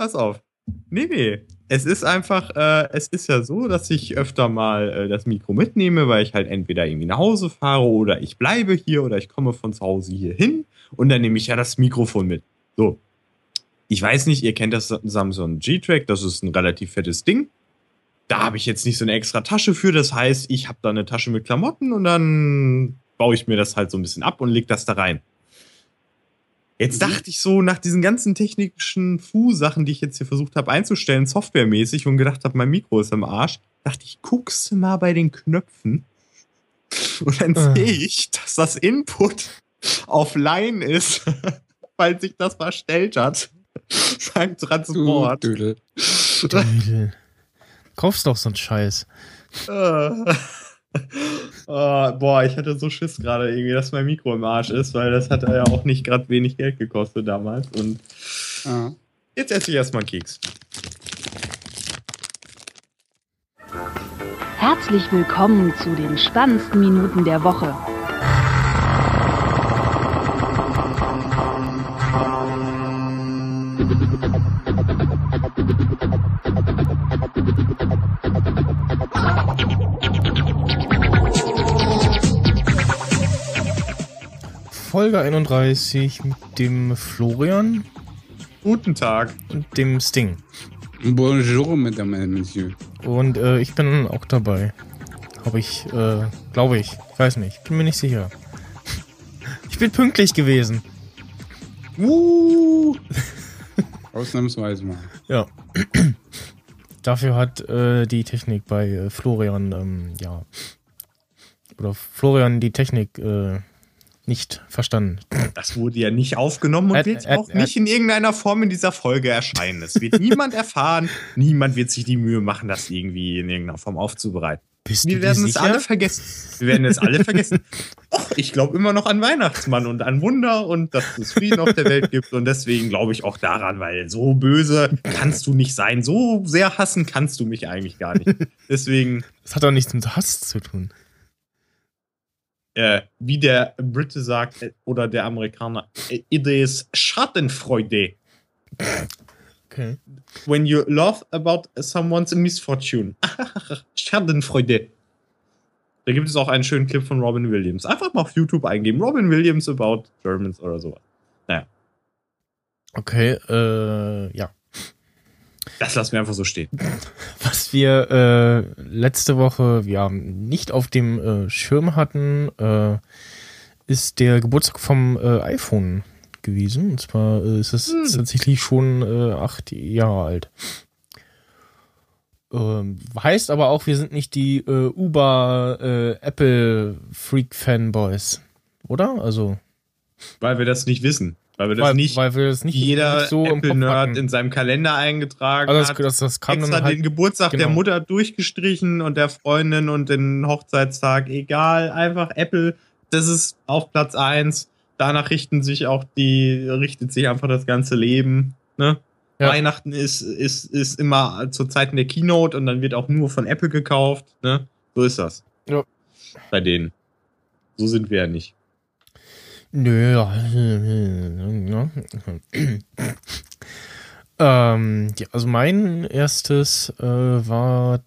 pass auf. Nee, nee. Es ist einfach, äh, es ist ja so, dass ich öfter mal äh, das Mikro mitnehme, weil ich halt entweder irgendwie nach Hause fahre oder ich bleibe hier oder ich komme von zu Hause hier hin und dann nehme ich ja das Mikrofon mit. So. Ich weiß nicht, ihr kennt das Samsung G-Track, das ist ein relativ fettes Ding. Da habe ich jetzt nicht so eine extra Tasche für, das heißt, ich habe da eine Tasche mit Klamotten und dann baue ich mir das halt so ein bisschen ab und leg das da rein. Jetzt mhm. dachte ich so, nach diesen ganzen technischen Fu-Sachen, die ich jetzt hier versucht habe einzustellen, softwaremäßig und gedacht habe, mein Mikro ist im Arsch, dachte ich, guckst du mal bei den Knöpfen. Und dann äh. sehe ich, dass das Input auf Line ist, weil sich das verstellt hat. Beim Transport. Dödel. Dödel. Kaufst doch so einen Scheiß. Äh. Oh, boah, ich hatte so Schiss gerade irgendwie, dass mein Mikro im Arsch ist, weil das hat ja auch nicht gerade wenig Geld gekostet damals. Und ah. jetzt esse ich erstmal einen Keks. Herzlich willkommen zu den spannendsten Minuten der Woche. Folge 31 mit dem Florian. Guten Tag. Und dem Sting. Bonjour, Madame et Monsieur. Und äh, ich bin auch dabei. Habe ich, äh, glaube ich. Weiß nicht. Bin mir nicht sicher. Ich bin pünktlich gewesen. Uh. Ausnahmsweise mal. Ja. Dafür hat äh, die Technik bei äh, Florian, ähm, ja. Oder Florian die Technik äh, nicht verstanden. Das wurde ja nicht aufgenommen und äh, wird auch nicht in irgendeiner Form in dieser Folge erscheinen. Es wird niemand erfahren, niemand wird sich die Mühe machen, das irgendwie in irgendeiner Form aufzubereiten. Bist Wir werden es alle vergessen. Wir werden es alle vergessen. Och, ich glaube immer noch an Weihnachtsmann und an Wunder und dass es Frieden auf der Welt gibt. Und deswegen glaube ich auch daran, weil so böse kannst du nicht sein. So sehr hassen kannst du mich eigentlich gar nicht. Deswegen. Das hat doch nichts mit Hass zu tun äh, wie der Brite sagt äh, oder der Amerikaner, äh, it is Schadenfreude. Okay. When you laugh about someone's misfortune. Schadenfreude. Da gibt es auch einen schönen Clip von Robin Williams. Einfach mal auf YouTube eingeben. Robin Williams about Germans oder sowas. Naja. Okay, äh, ja. Das lassen wir einfach so stehen. Was wir äh, letzte Woche ja nicht auf dem äh, Schirm hatten, äh, ist der Geburtstag vom äh, iPhone gewesen. Und zwar äh, ist es hm. tatsächlich schon äh, acht Jahre alt. Ähm, heißt aber auch, wir sind nicht die äh, Uber äh, Apple Freak Fanboys, oder? Also weil wir das nicht wissen. Weil wir das weil, nicht, weil wir das nicht jeder so Apple-Nerd in seinem Kalender eingetragen also das, hat. Das, das kam extra halt, den Geburtstag genau. der Mutter durchgestrichen und der Freundin und den Hochzeitstag. Egal, einfach Apple, das ist auf Platz eins. Danach richten sich auch die, richtet sich einfach das ganze Leben. Ne? Ja. Weihnachten ist, ist, ist immer zu Zeiten der Keynote und dann wird auch nur von Apple gekauft. Ne? So ist das. Ja. Bei denen. So sind wir ja nicht. Nö, ja. ähm, ja, also mein erstes äh, war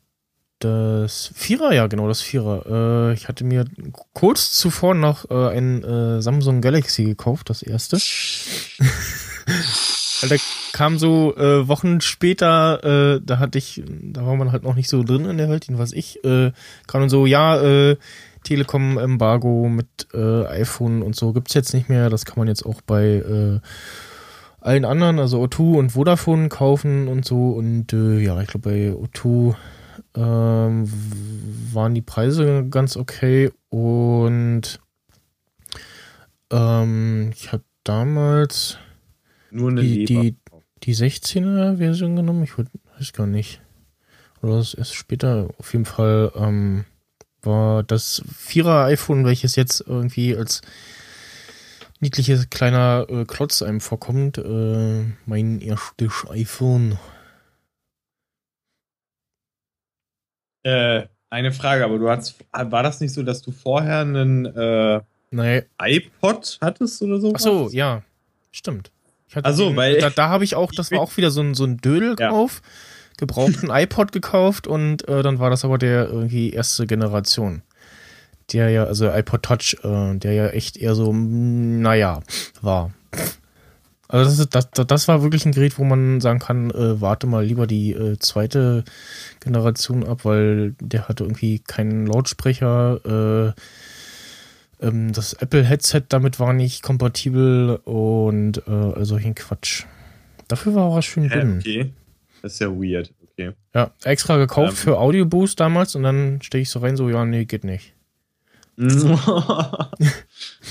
das Vierer, ja genau, das Vierer. Äh, ich hatte mir kurz zuvor noch äh, ein äh, Samsung Galaxy gekauft, das erste. da kam so äh, Wochen später, äh, da hatte ich, da war man halt noch nicht so drin in der Welt, was ich, äh, kam dann so, ja, äh, Telekom-Embargo mit äh, iPhone und so gibt es jetzt nicht mehr. Das kann man jetzt auch bei äh, allen anderen, also O2 und Vodafone kaufen und so. Und äh, ja, ich glaube, bei O2 ähm, waren die Preise ganz okay. Und ähm, ich habe damals Nur eine die, die, die 16er-Version genommen. Ich weiß gar nicht. Oder das erst später. Auf jeden Fall. Ähm, war das Vierer iPhone, welches jetzt irgendwie als niedliches kleiner äh, Klotz einem vorkommt. Äh, mein erstes iPhone. Äh, eine Frage, aber du hast, war das nicht so, dass du vorher einen äh, nee. iPod hattest oder so? Ach so, ja, stimmt. Ich hatte Ach so, den, weil- da, da habe ich auch, das war auch wieder so ein, so ein Dödelkauf, gebrauchten iPod gekauft und äh, dann war das aber der irgendwie erste Generation. Der ja, also iPod Touch, äh, der ja echt eher so, mm, naja, war. Also das, ist, das, das- war wirklich ein Gerät, wo man sagen kann, äh, warte mal lieber die äh, zweite Generation ab, weil der hatte irgendwie keinen Lautsprecher, äh, ähm, das Apple-Headset damit war nicht kompatibel und äh, also solchen Quatsch. Dafür war was schön drin. okay. Das ist ja weird. Okay. Ja, extra gekauft Ähm. für Audio Boost damals und dann stehe ich so rein, so, ja, nee, geht nicht.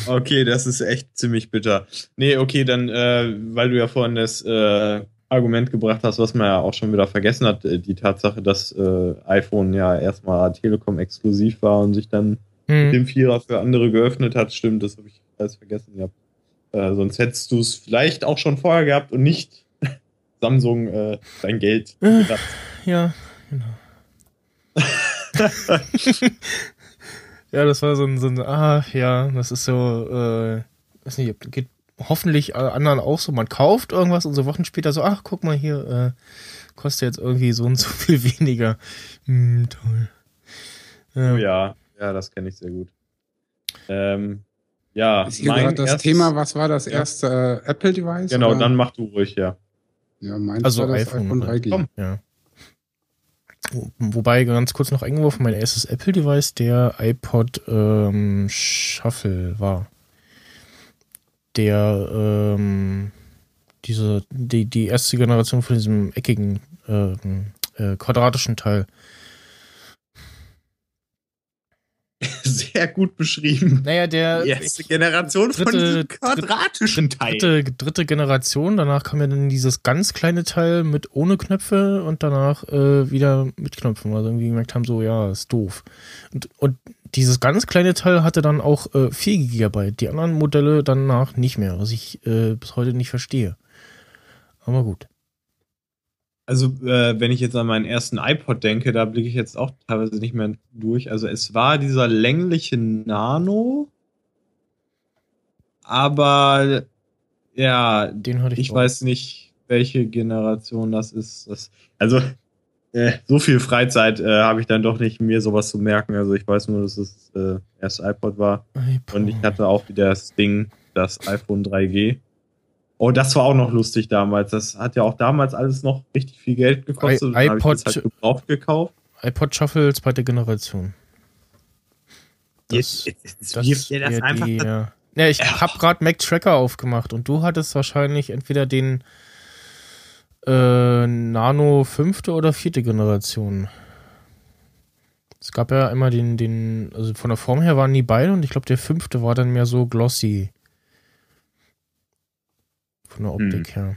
okay, das ist echt ziemlich bitter. Nee, okay, dann, äh, weil du ja vorhin das äh, Argument gebracht hast, was man ja auch schon wieder vergessen hat, äh, die Tatsache, dass äh, iPhone ja erstmal Telekom exklusiv war und sich dann Hm. mit dem Vierer für andere geöffnet hat, stimmt, das habe ich alles vergessen gehabt. Äh, sonst hättest du es vielleicht auch schon vorher gehabt und nicht Samsung äh, dein Geld Äh. gedacht. Ja, genau. ja, das war so ein, so ein, ah, ja, das ist so, äh, weiß nicht, geht hoffentlich anderen auch so. Man kauft irgendwas und so Wochen später so, ach, guck mal hier, äh, kostet jetzt irgendwie so und so viel weniger. Hm, toll. Ja. Oh ja, ja, das kenne ich sehr gut. Ähm, ja, Ist hier gerade das erstes- Thema, was war das erste äh, Apple-Device? Genau, oder? dann mach du ruhig, ja. Ja, meins Also war iPhone, iPhone halt. 3G. Komm. Ja. Wo- Wobei ganz kurz noch eingeworfen, mein erstes Apple-Device der iPod ähm, Shuffle war. Der ähm, diese die, die erste Generation von diesem eckigen ähm, äh, quadratischen Teil. Sehr gut beschrieben. Naja, der erste Generation von dritte- diesem quadratischen Teil. dritte, dritte Generation. Danach kam ja dann dieses ganz kleine Teil mit ohne Knöpfe und danach äh, wieder mit Knöpfen, weil sie irgendwie gemerkt haben, so, ja, ist doof. Und, und dieses ganz kleine Teil hatte dann auch äh, 4 GB. Die anderen Modelle danach nicht mehr, was ich äh, bis heute nicht verstehe. Aber gut. Also, äh, wenn ich jetzt an meinen ersten iPod denke, da blicke ich jetzt auch teilweise nicht mehr durch. Also, es war dieser längliche Nano, aber ja, Den hatte ich. ich auch. weiß nicht, welche Generation das ist. Das, also, äh, so viel Freizeit äh, habe ich dann doch nicht, mir sowas zu merken. Also, ich weiß nur, dass es äh, erst iPod war. iPod. Und ich hatte auch wieder das Ding, das iPhone 3G. Oh, das war auch noch lustig damals. Das hat ja auch damals alles noch richtig viel Geld gekostet. I- dann hab ich das iPod- halt gebraucht gekauft. iPod Shuffle, zweite Generation. Das- jetzt, jetzt Das wirft ihr das einfach. die, ja. ja, ich hab gerade Mac Tracker aufgemacht und du hattest wahrscheinlich entweder den äh, Nano fünfte oder vierte Generation. Es gab ja immer den, den, also von der Form her waren die beide und ich glaube der fünfte war dann mehr so glossy. Von der Optik her.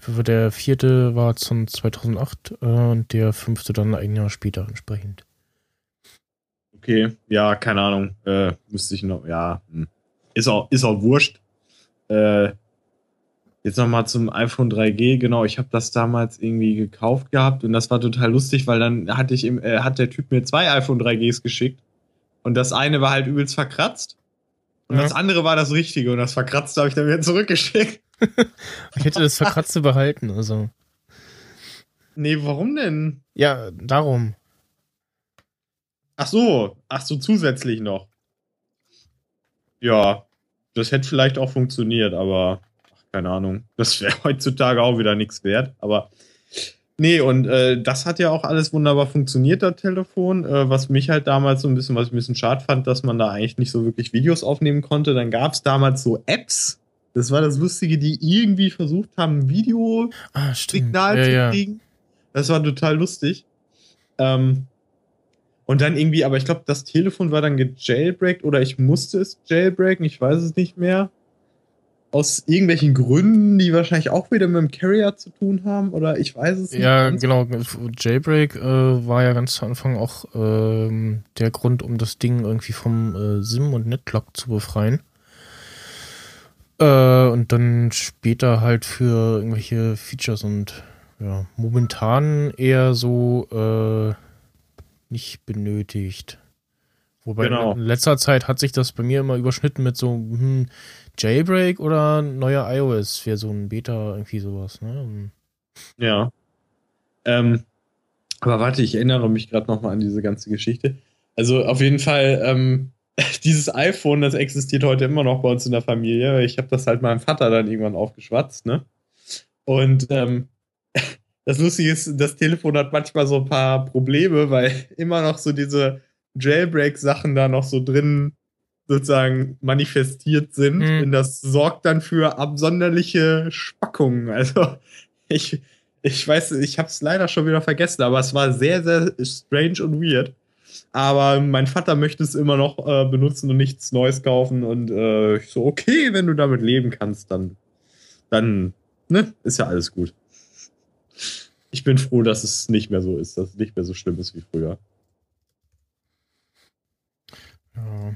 Für- Der vierte war zum 2008 äh, und der fünfte dann ein Jahr später entsprechend. Okay, ja, keine Ahnung. Äh, müsste ich noch, ja. hm. Ist auch, ist auch wurscht. Äh, jetzt nochmal zum iPhone 3G. Genau, ich habe das damals irgendwie gekauft gehabt und das war total lustig, weil dann hatte ich im, äh, hat der Typ mir zwei iPhone 3Gs geschickt und das eine war halt übelst verkratzt und Ja. das andere war das richtige und das verkratzte habe ich dann wieder zurückgeschickt. Ich hätte das Verkratzte behalten, also. Nee, warum denn? Ja, darum. Ach so, ach so, zusätzlich noch. Ja, das hätte vielleicht auch funktioniert, aber ach, keine Ahnung. Das wäre heutzutage auch wieder nichts wert. Aber nee, und äh, das hat ja auch alles wunderbar funktioniert, das Telefon. Äh, was mich halt damals so ein bisschen, was ich ein bisschen schade fand, dass man da eigentlich nicht so wirklich Videos aufnehmen konnte. Dann gab es damals so Apps. Das war das Lustige, die irgendwie versucht haben, ein Video Ah, ja, zu ja. kriegen. Das war total lustig. Ähm, und dann irgendwie, aber ich glaube, das Telefon war dann gejailbreakt oder ich musste es jailbreaken, ich weiß es nicht mehr. Aus irgendwelchen Gründen, die wahrscheinlich auch wieder mit dem Carrier zu tun haben oder ich weiß es nicht. Ja, genau. Jailbreak äh, war ja ganz zu Anfang auch ähm, der Grund, um das Ding irgendwie vom äh, SIM und Netlock zu befreien. Äh, und dann später halt für irgendwelche Features und ja, momentan eher so äh, nicht benötigt. Wobei Genau. in letzter Zeit hat sich das bei mir immer überschnitten mit so hm, Jailbreak oder neuer iOS-Version, Beta, irgendwie sowas. Ne? Ja. Ähm, aber warte, ich erinnere mich gerade nochmal an diese ganze Geschichte. Also auf jeden Fall, ähm, dieses iPhone, das existiert heute immer noch bei uns in der Familie. Ich habe das halt meinem Vater dann irgendwann aufgeschwatzt, ne? Und ähm, das Lustige ist, das Telefon hat manchmal so ein paar Probleme, weil immer noch so diese Jailbreak-Sachen da noch so drin sozusagen manifestiert sind. Hm. Und das sorgt dann für absonderliche Spackungen. Also ich, ich weiß, ich habe es leider schon wieder vergessen, aber es war sehr, sehr strange und weird. Aber mein Vater möchte es immer noch äh, benutzen und nichts Neues kaufen. Und äh, ich so, okay, wenn du damit leben kannst, dann, dann, ne, ist ja alles gut. Ich bin froh, dass es nicht mehr so ist, dass es nicht mehr so schlimm ist wie früher. Ja.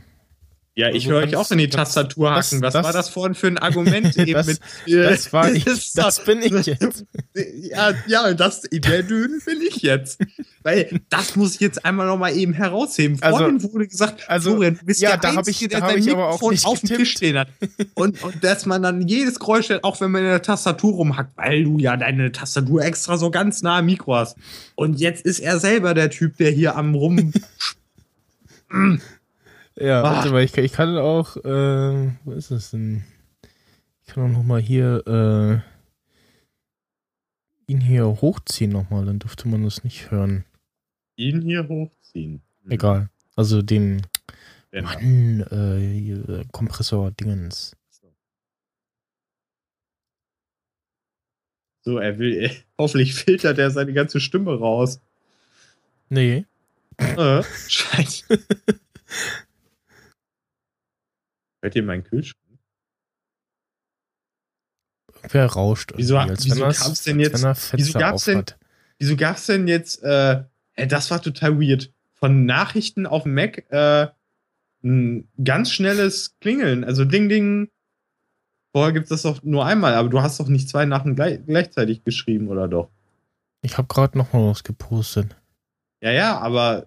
Ja, ich höre euch auch in die Tastatur hacken. Was das- war das vorhin für ein Argument eben Das- mit. Das war ich, ist das bin ich jetzt. Ja, ja, das, der Döden bin ich jetzt. Weil das muss ich jetzt einmal noch mal eben herausheben. Also- Vorhin wurde gesagt, also, Florian, du bist ja, der da hab Einzige, ich- da der hab ich aber auch Mikrofon nicht auf dem. Tisch stehen hat. Und, und dass man dann jedes Geräusch auch wenn man in der Tastatur rumhackt, weil du ja deine Tastatur extra so ganz nah am Mikro hast. Und jetzt ist er selber der Typ, der hier am rum... Ja, Ah. warte mal, ich, kann- ich kann auch, äh, wo ist das denn? Ich kann auch noch mal hier, äh, ihn hier hochziehen nochmal, dann dürfte man das nicht hören. ihn hier hochziehen. Egal. Also den, Wenn- Mann, äh, hier, Kompressor-Dingens. So, er will... Hoffentlich filtert er seine ganze Stimme raus. Nee. Äh, scheiße. Hört ihr meinen Kühlschrank? Wer rauscht Wieso- wieso er's- gab's denn jetzt- wieso gab's denn-. Wieso gab's denn jetzt, äh, ey, das war total weird. Von Nachrichten auf Mac, äh, ein ganz schnelles Klingeln. Also Ding, Ding. Vorher gibt's das doch nur einmal, aber du hast doch nicht zwei Nachrichten gleich, gleichzeitig geschrieben, oder doch? Ich habe gerade noch mal was gepostet. Ja, ja, aber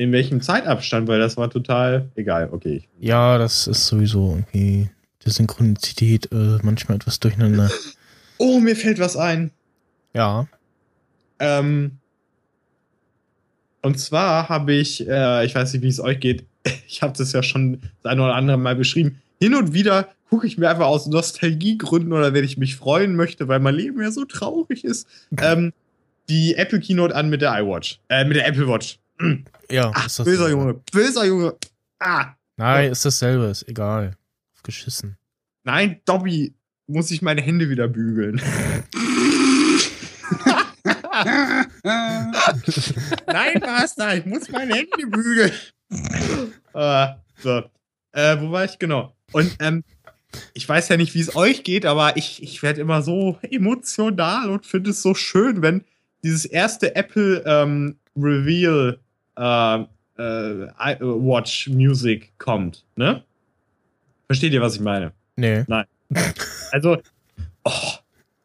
in welchem Zeitabstand? Weil das war total egal. Okay. Ja, das ist sowieso irgendwie die Synchronizität äh, manchmal etwas durcheinander. oh, mir fällt was ein. ja. Ähm, und zwar habe ich, äh, ich weiß nicht, wie es euch geht, ich habe das ja schon das eine oder andere Mal beschrieben. Hin und wieder gucke ich mir einfach aus Nostalgiegründen oder wenn ich mich freuen möchte, weil mein Leben ja so traurig ist, ähm, die Apple Keynote an mit der iWatch. Äh, mit der Apple Watch. Ja, Ach, ist das böser Junge, böser Junge. Ah, Nein, ist dasselbe, ist egal. Geschissen. nein, Dobby, muss ich meine Hände wieder bügeln. Nein, Master, ich muss meine Hände bügeln. äh, so. Äh, wo war ich? Genau. Und ähm, ich weiß ja nicht, wie es euch geht, aber ich, ich werde immer so emotional und finde es so schön, wenn dieses erste Apple ähm, Reveal äh, äh, I- Watch Music kommt. Ne? Versteht ihr, was ich meine? Nee. Also, oh,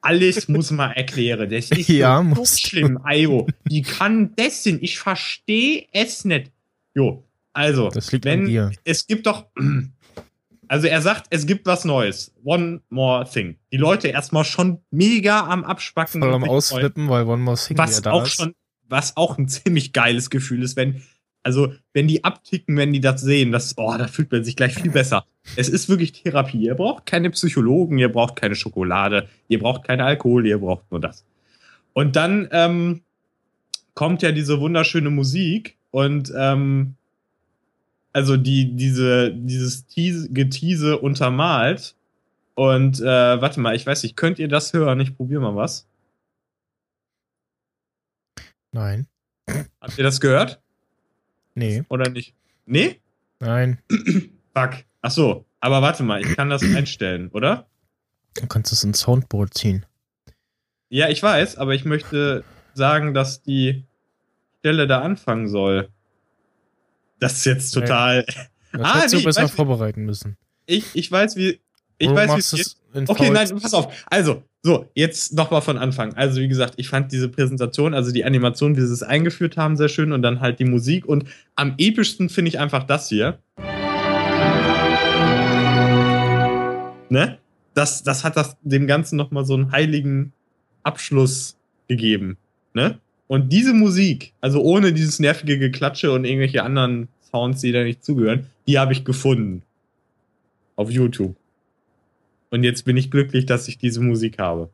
alles muss man erklären. Das ist Ja, so muss. schlimm. Ayo, die kann das denn? Ich verstehe es nicht. Jo, also, Das liegt wenn an dir. es gibt doch, also er sagt, es gibt was Neues. One more thing. Die Leute erstmal schon mega am Abspacken. Voll am. Ausflippen, weil One More Thing Was wieder da auch ist. schon, was auch ein ziemlich geiles Gefühl ist, wenn, also, wenn die abticken, wenn die das sehen, das, oh, da fühlt man sich gleich viel besser. Es ist wirklich Therapie. Ihr braucht keine Psychologen, ihr braucht keine Schokolade, ihr braucht keinen Alkohol, ihr braucht nur das. Und dann ähm, kommt ja diese wunderschöne Musik und ähm, also die, diese, dieses Tease, Getease untermalt. Und äh, warte mal, ich weiß nicht, könnt ihr das hören? Ich probiere mal was. Nein. Habt ihr das gehört? Nee. Oder nicht? Nee? Nein. Fuck. Ach so. Aber warte mal, ich kann das einstellen, oder? Du kannst es ins Soundboard ziehen. Ja, ich weiß, aber ich möchte sagen, dass die Stelle da anfangen soll. Das ist jetzt total. Das Ah, hättest nee, du besser weiß- vorbereiten müssen. Ich, ich weiß, wie. Ich Du weiß, wie es geht. Okay, nein, pass auf. Also, So, jetzt nochmal von Anfang. Also, wie gesagt, ich fand diese Präsentation, also die Animation, wie sie es eingeführt haben, sehr schön und dann halt die Musik. Und am epischsten finde ich einfach das hier. Ne? Das, das hat das, dem Ganzen nochmal so einen heiligen Abschluss gegeben. Ne? Und diese Musik, also ohne dieses nervige Geklatsche und irgendwelche anderen Sounds, die da nicht zugehören, die habe ich gefunden. Auf YouTube. Und jetzt bin ich glücklich, dass ich diese Musik habe.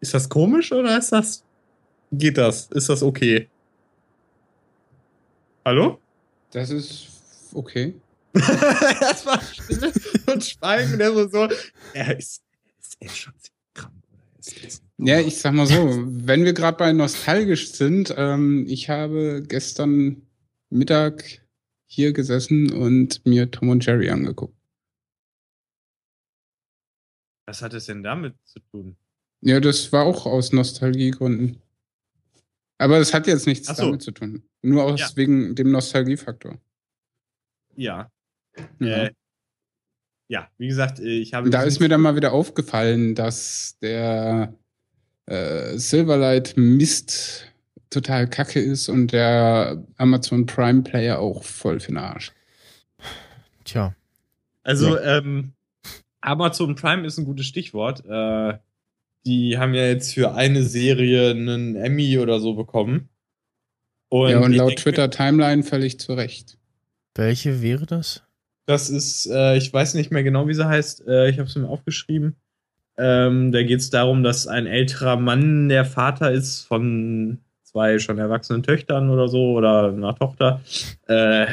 Ist das komisch oder ist das. Geht das? Ist das okay? Hallo? Das ist okay. Erstmal Stille und Schweigen, der so, so. Er ist, ist er schon krank ist, ist Ja, ich sag mal so, wenn wir gerade bei nostalgisch sind, ähm, ich habe gestern Mittag hier gesessen und mir Tom und Jerry angeguckt. Was hat es denn damit zu tun? Ja, das war auch aus Nostalgiegründen. Aber es hat jetzt nichts so. damit zu tun. Nur aus Ja. wegen dem Nostalgiefaktor. Ja. Ja. Äh, ja, wie gesagt, äh, ich habe. Da ist mir dann mal wieder aufgefallen, dass der äh, Silverlight Mist total kacke ist und der Amazon Prime Player auch voll für den Arsch. Tja. Also, ähm, Amazon Prime ist ein gutes Stichwort. Äh, die haben ja jetzt für eine Serie einen Emmy oder so bekommen. Und, ja, und laut denke, Twitter Timeline völlig zu Recht. Welche wäre das? Das ist, äh, ich weiß nicht mehr genau, wie sie heißt. Äh, ich habe es mir aufgeschrieben. Ähm, da geht es darum, dass ein älterer Mann der Vater ist von zwei schon erwachsenen Töchtern oder so oder einer Tochter, äh,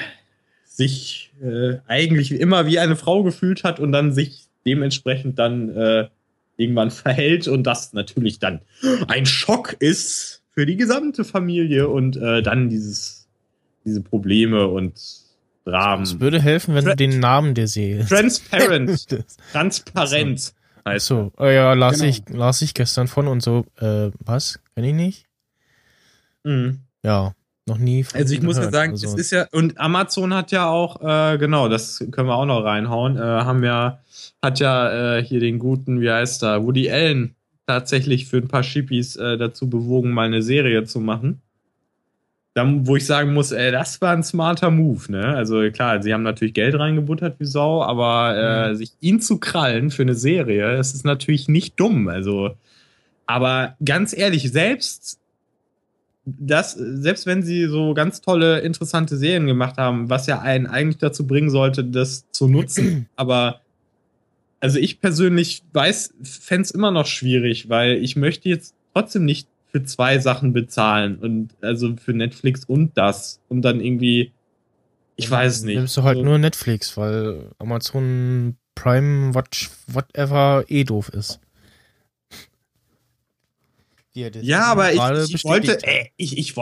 sich äh, eigentlich immer wie eine Frau gefühlt hat und dann sich dementsprechend dann äh, irgendwann verhält und das natürlich dann ein Schock ist für die gesamte Familie und äh, dann dieses, diese Probleme und Dramen. Es würde helfen, wenn du Tra- den Namen der Serie. Transparent. Transparent heißt so, äh, ja, las, Genau. ich, las ich gestern von und so. Äh, was? Kenn ich nicht? Mhm. Ja, noch nie. von Also ich muss ja sagen, Also, es ist ja, und Amazon hat ja auch, äh, genau, das können wir auch noch reinhauen, äh, haben ja, hat ja äh, hier den guten, wie heißt er, Woody Allen tatsächlich für ein paar Schippis äh, dazu bewogen, mal eine Serie zu machen. Dann, wo ich sagen muss, ey, das war ein smarter Move, ne? Also klar, sie haben natürlich Geld reingebuttert wie Sau, aber äh, Mhm. sich ihn zu krallen für eine Serie, das ist natürlich nicht dumm. Also, aber ganz ehrlich, selbst das, selbst wenn sie so ganz tolle, interessante Serien gemacht haben, was ja einen eigentlich dazu bringen sollte, das zu nutzen, aber also ich persönlich weiß, fände es immer noch schwierig, weil ich möchte jetzt trotzdem nicht für zwei Sachen bezahlen und also für Netflix und das und dann irgendwie, ich weiß es nicht. Nimmst du halt Also, nur Netflix, weil Amazon Prime Watch whatever eh doof ist. Er das Ja, aber ich, ich wollte, hat. äh, ich, ich,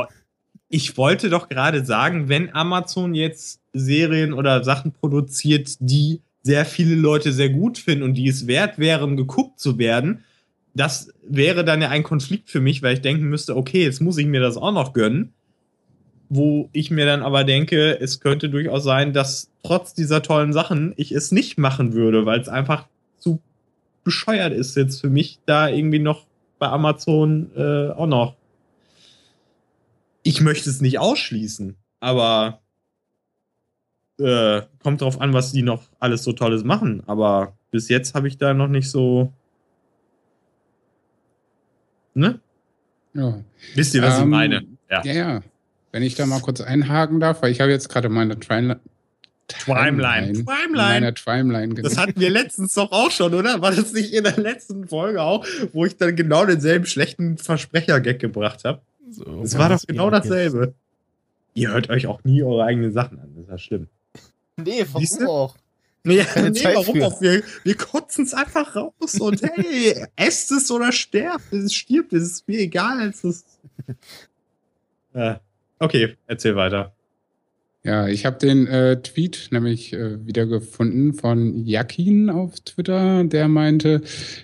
ich wollte doch gerade sagen, wenn Amazon jetzt Serien oder Sachen produziert, die sehr viele Leute sehr gut finden und die es wert wären, geguckt zu werden, das wäre dann ja ein Konflikt für mich, weil ich denken müsste, okay, jetzt muss ich mir das auch noch gönnen. Wo ich mir dann aber denke, es könnte durchaus sein, dass trotz dieser tollen Sachen ich es nicht machen würde, weil es einfach zu bescheuert ist jetzt für mich, da irgendwie noch bei Amazon äh, auch noch. Ich möchte es nicht ausschließen, aber äh, kommt drauf an, was die noch alles so Tolles machen. Aber bis jetzt habe ich da noch nicht so. Ne? Ja. Wisst ihr, was ich Ähm, meine? Ja. Ja, ja. Wenn ich da mal kurz einhaken darf, weil ich habe jetzt gerade meine Timeline. Timeline. in Timeline. meiner Timeline Das hatten wir letztens doch auch schon, oder? War das nicht in der letzten Folge auch, wo ich dann genau denselben schlechten Versprecher-Gag gebracht habe? So, Es war doch genau dasselbe. Ihr hört euch auch nie eure eigenen Sachen an. Das ist ja schlimm. Nee, warum Siehste? auch? Nee, nee warum auch? Wir, wir kotzen es einfach raus und hey, esst es oder sterbt. Es stirbt, es ist mir egal. Es ist äh, okay, erzähl weiter. Ja, ich habe den äh, Tweet nämlich äh, wiedergefunden von Jakin auf Twitter, der meinte,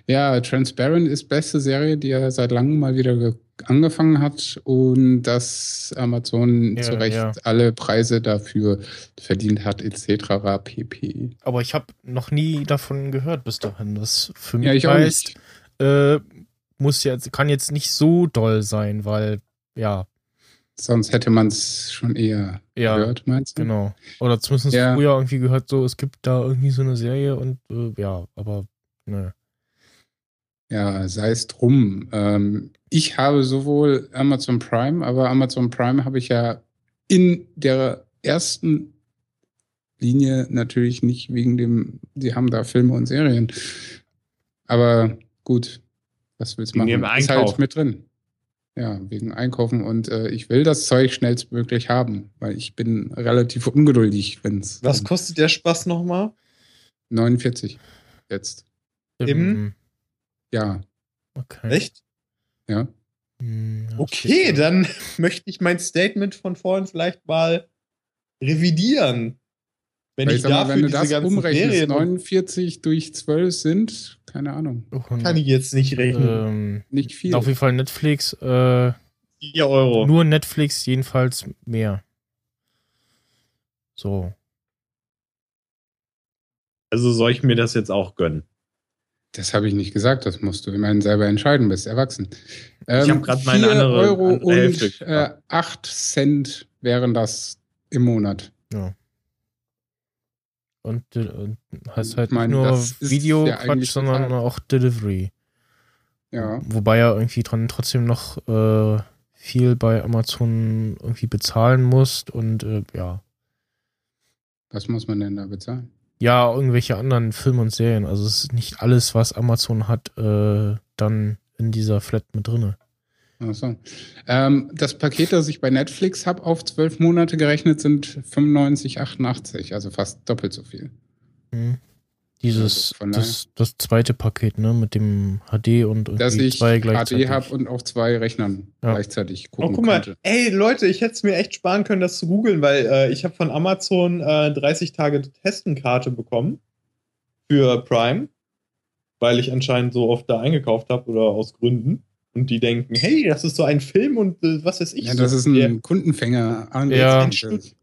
ja, Transparent ist beste Serie, die er seit langem mal wieder angefangen hat und dass Amazon Ja, zu Recht ja. alle Preise dafür verdient hat, etc. pp. Aber ich habe noch nie davon gehört bis dahin. Das für mich Ja, ich heißt, äh, muss jetzt, kann jetzt nicht so doll sein, weil, ja, Sonst hätte man es schon eher ja, gehört, meinst du? genau. Oder zumindest Ja. früher irgendwie gehört, so, es gibt da irgendwie so eine Serie und äh, ja, aber ne. Ja, sei es drum. Ähm, ich habe sowohl Amazon Prime, aber Amazon Prime habe ich ja in der ersten Linie natürlich nicht wegen dem, die haben da Filme und Serien. Aber gut, was willst du machen? Ist halt mit drin. Ja, wegen Einkaufen und äh, ich will das Zeug schnellstmöglich haben, weil ich bin relativ ungeduldig, wenn es Was kostet der Spaß nochmal? 49 jetzt. Im- Ja, Okay. Echt? ja. Hm, Okay, dann möchte ich mein Statement von vorhin vielleicht mal revidieren. Wenn Weil ich sag mal, dafür wenn du diese das ganzen umrechnest, Serien 49 durch 12 sind, keine Ahnung, kann ich jetzt nicht rechnen. ähm, nicht viel. auf jeden Fall Netflix, äh, 4 Euro. nur Netflix jedenfalls mehr. So. Also soll ich mir das jetzt auch gönnen? Das habe ich nicht gesagt, das musst du immerhin selber entscheiden, bist erwachsen. Ich hab grad meine 4 andere- Euro andere Hälfte und äh, 8 Cent wären das im Monat. Ja. Und, und heißt halt meine, nicht nur Video-Quatsch, sondern auch Delivery. Ja, Wobei ja irgendwie dran trotzdem noch äh, viel bei Amazon irgendwie bezahlen musst und äh, ja. was muss man denn da bezahlen? Ja, irgendwelche anderen Filme und Serien. Also es ist nicht alles, was Amazon hat, äh, dann in dieser Flat mit drinne. Ach so. Ähm, das Paket, das ich bei Netflix habe, auf 12 Monate gerechnet, sind 95,88, also fast doppelt so viel. Hm. Dieses, Also das, das zweite Paket, ne, mit dem HD und irgendwie Dass ich zwei HD gleichzeitig. habe und auf zwei Rechnern Ja. gleichzeitig Oh, gucken guck mal, konnte. ey Leute, ich hätte es mir echt sparen können, das zu googeln, weil äh, ich habe von Amazon äh, 30 Tage Testenkarte bekommen für Prime, weil ich anscheinend so oft da eingekauft habe oder aus Gründen. Und die denken, hey, das ist so ein Film und äh, was weiß ich. Ja, so. das ist ein Der- Kundenfänger. Ja.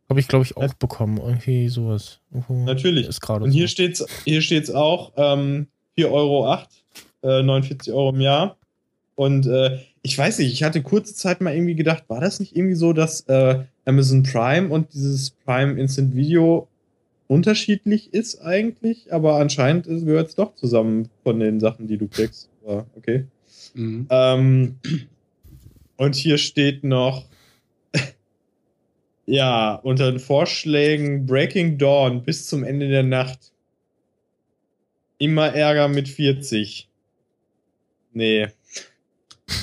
Habe ich, glaube ich, auch bekommen. Irgendwie sowas. Irgendwo Natürlich. Ist gerade Und hier so. steht's, hier steht's auch, ähm, 4,08 Euro, äh, 49 Euro im Jahr. Und äh, ich weiß nicht, ich hatte kurze Zeit mal irgendwie gedacht, war das nicht irgendwie so, dass äh, Amazon Prime und dieses Prime Instant Video unterschiedlich ist eigentlich, aber anscheinend gehört es doch zusammen von den Sachen, die du kriegst. Aber okay. Mhm. Ähm, und hier steht noch, ja, unter den Vorschlägen Breaking Dawn bis zum Ende der Nacht. Immer Ärger mit 40. Nee.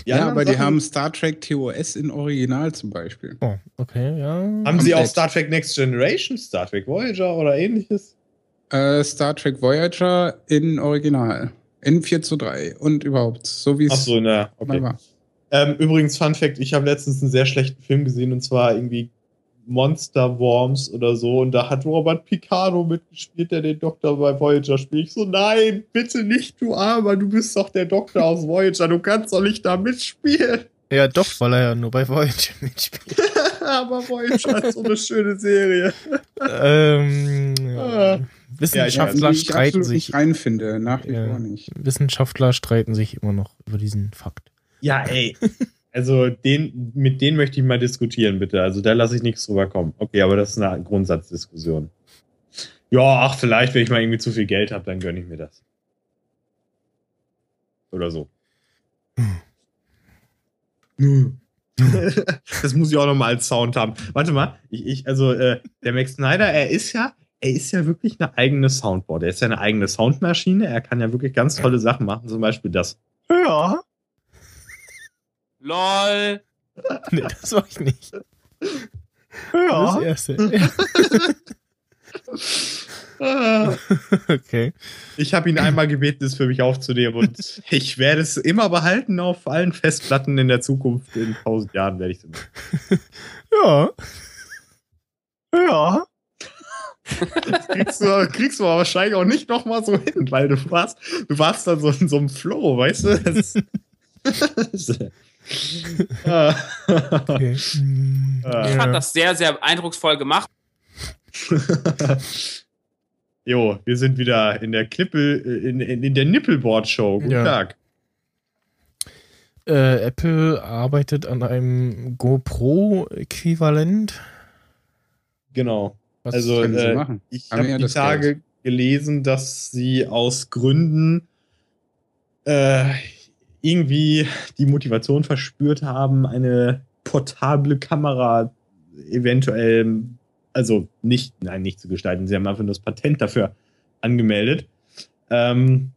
Die Ja, aber die Sachen- haben Star Trek TOS in Original zum Beispiel. Oh, okay, ja. Haben sie auch. Star Trek Next Generation, Star Trek Voyager oder ähnliches? Äh, Star Trek Voyager in Original. In 4 zu 3 und überhaupt. So wie Ach es so, na, okay. war. Ähm, übrigens, Fun Fact: Ich habe letztens einen sehr schlechten Film gesehen und zwar irgendwie Monster Worms oder so. Und da hat Robert Picardo mitgespielt, der den Doktor bei Voyager spielt. Ich so, nein, bitte nicht, du Armer, du bist doch der Doktor aus Voyager, du kannst doch nicht da mitspielen. Ja, doch, weil er ja nur bei Voyager mitspielt. Aber Voyager ist so eine schöne Serie. ähm, Ah. Wissenschaftler die ich streiten sich. nicht reinfinde, nach wie Ja. vor nicht. Wissenschaftler streiten sich immer noch über diesen Fakt. Ja, ey. Also den, mit denen möchte ich mal diskutieren, bitte. Also da lasse ich nichts drüber kommen. Okay, aber das ist eine Grundsatzdiskussion. Ja, ach, vielleicht, wenn ich mal irgendwie zu viel Geld habe, dann gönne ich mir das. Oder so. das muss ich auch noch mal als Sound haben. Warte mal, ich, ich also äh, der Max Snyder, er ist ja, er ist ja wirklich eine eigene Soundboard. Er ist ja eine eigene Soundmaschine. Er kann ja wirklich ganz tolle Sachen machen, zum Beispiel das. Ja. LOL. Nee, das war ich nicht. Ja. Das erste. Ja, okay. Ich habe ihn einmal gebeten, es für mich aufzunehmen und ich werde es immer behalten auf allen Festplatten in der Zukunft. In tausend Jahren werde ich es machen. Ja. Ja. Das kriegst du, kriegst du aber wahrscheinlich auch nicht noch mal so hin, weil du warst, du warst dann so in so einem Flow, weißt du? Das, Ah. Okay. Hm, Ich fand das sehr, sehr eindrucksvoll gemacht. jo, wir sind wieder in der Klippe, in, in, in der Nippelboard-Show. Guten Ja. Tag. Äh, Apple arbeitet an einem GoPro-Äquivalent. Genau. Was- Also, äh. Ich habe ja die Tage Geld. gelesen, dass sie aus Gründen äh, irgendwie die Motivation verspürt haben, eine portable Kamera eventuell, also nicht, nein, nicht zu gestalten. Sie haben einfach nur das Patent dafür angemeldet. Ähm,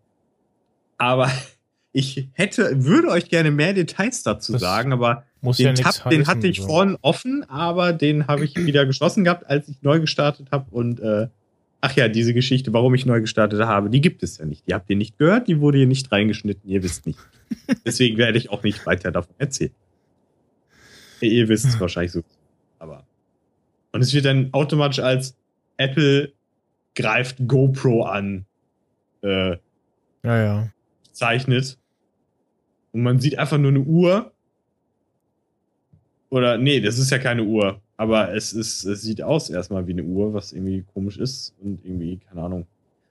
aber ich hätte, würde euch gerne mehr Details dazu Das sagen, aber Muss den ja Tab, den heißen, hatte ich so. vorhin offen, aber den habe ich wieder geschlossen gehabt, als ich neu gestartet habe. Und äh, ach ja, diese Geschichte, warum ich neu gestartet habe, die gibt es ja nicht. Die habt ihr nicht gehört, die wurde hier nicht reingeschnitten, ihr wisst nicht. Deswegen werde ich auch nicht weiter davon erzählen. Ihr, ihr wisst es wahrscheinlich so. Aber. Und es wird dann automatisch als Apple greift GoPro an äh, Ja, ja. zeichnet. Und man sieht einfach nur eine Uhr. Oder, nee, das ist ja keine Uhr. Aber es ist, es sieht aus erstmal wie eine Uhr, was irgendwie komisch ist und irgendwie, keine Ahnung.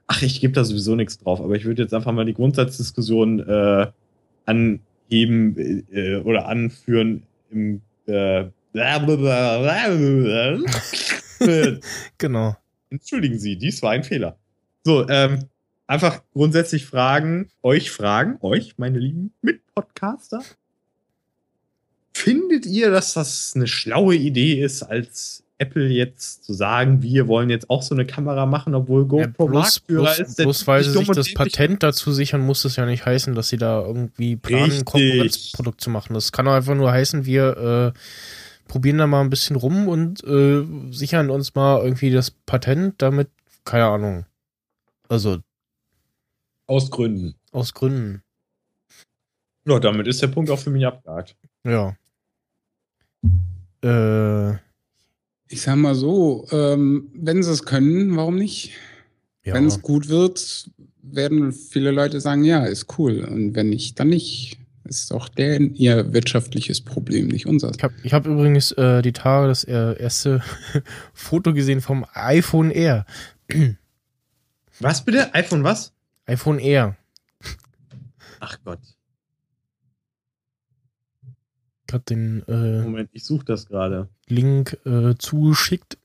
Ach, ich gebe da sowieso nichts drauf, aber ich würde jetzt einfach mal die Grundsatzdiskussion äh, anheben äh, oder anführen im äh, Genau. Entschuldigen Sie, dies war ein Fehler. So, ähm, einfach grundsätzlich fragen, euch fragen, euch, meine lieben Mitpodcaster. Findet ihr, dass das eine schlaue Idee ist, als Apple jetzt zu sagen, wir wollen jetzt auch so eine Kamera machen, obwohl Ja, GoPro bloß, Marktführer bloß, ist? bloß weil sie sich das Patent dazu sichern, muss das ja nicht heißen, dass sie da irgendwie planen, ein. Konkurrenzprodukt zu machen. Das kann auch einfach nur heißen, wir äh, probieren da mal ein bisschen rum und äh, sichern uns mal irgendwie das Patent, damit, keine Ahnung. Also Aus Gründen. aus Gründen. Ja, damit ist der Punkt auch für mich abgehakt. Ja. Äh, Ich sag mal so, ähm, wenn sie es können, warum nicht? ja. Wenn es gut wird, werden viele Leute sagen, ja, ist cool. Und wenn nicht, dann nicht. Ist auch der ihr wirtschaftliches Problem, nicht unser. Ich habe ich hab übrigens äh, die Tage das äh, erste Foto gesehen vom iPhone Air. Was bitte? iPhone was? iPhone Air. Ach Gott. Hat den äh, Moment, ich suche das gerade. Link äh, zugeschickt.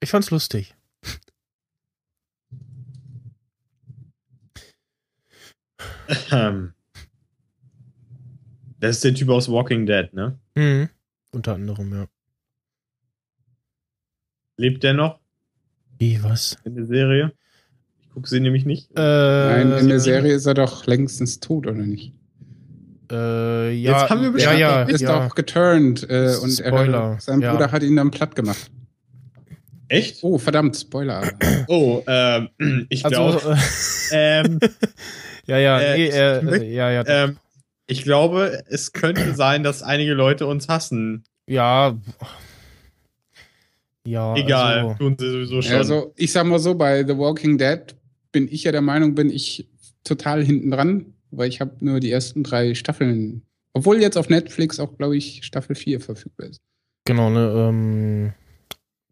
Ich fand's lustig. Ähm. Das ist der Typ aus Walking Dead, ne? Mhm. Unter anderem, ja. Lebt der noch Wie, was? in der Serie? Ich gucke sie nämlich nicht. Äh, Nein, in der Serie ist er doch längstens tot, oder nicht? Äh, ja, Jetzt haben wir ja, bestimmt ja, ist ja. doch geturnt äh, und Spoiler, Er, sein ja. Bruder hat ihn dann platt gemacht. Echt? Oh, verdammt, Spoiler. Oh, ähm, ich glaube, Also, äh, ähm, ja, ja, Äh, nee, ich äh, äh, ja, ja, ähm, ich glaube, es könnte sein, dass einige Leute uns hassen. ja, ja, Egal, also, tun sie sowieso schon. Also, ich sag mal so, bei The Walking Dead bin ich ja der Meinung, bin ich total hinten dran, weil ich habe nur die ersten drei Staffeln. Obwohl jetzt auf Netflix auch, glaube ich, Staffel 4 verfügbar ist. genau, ne, ähm,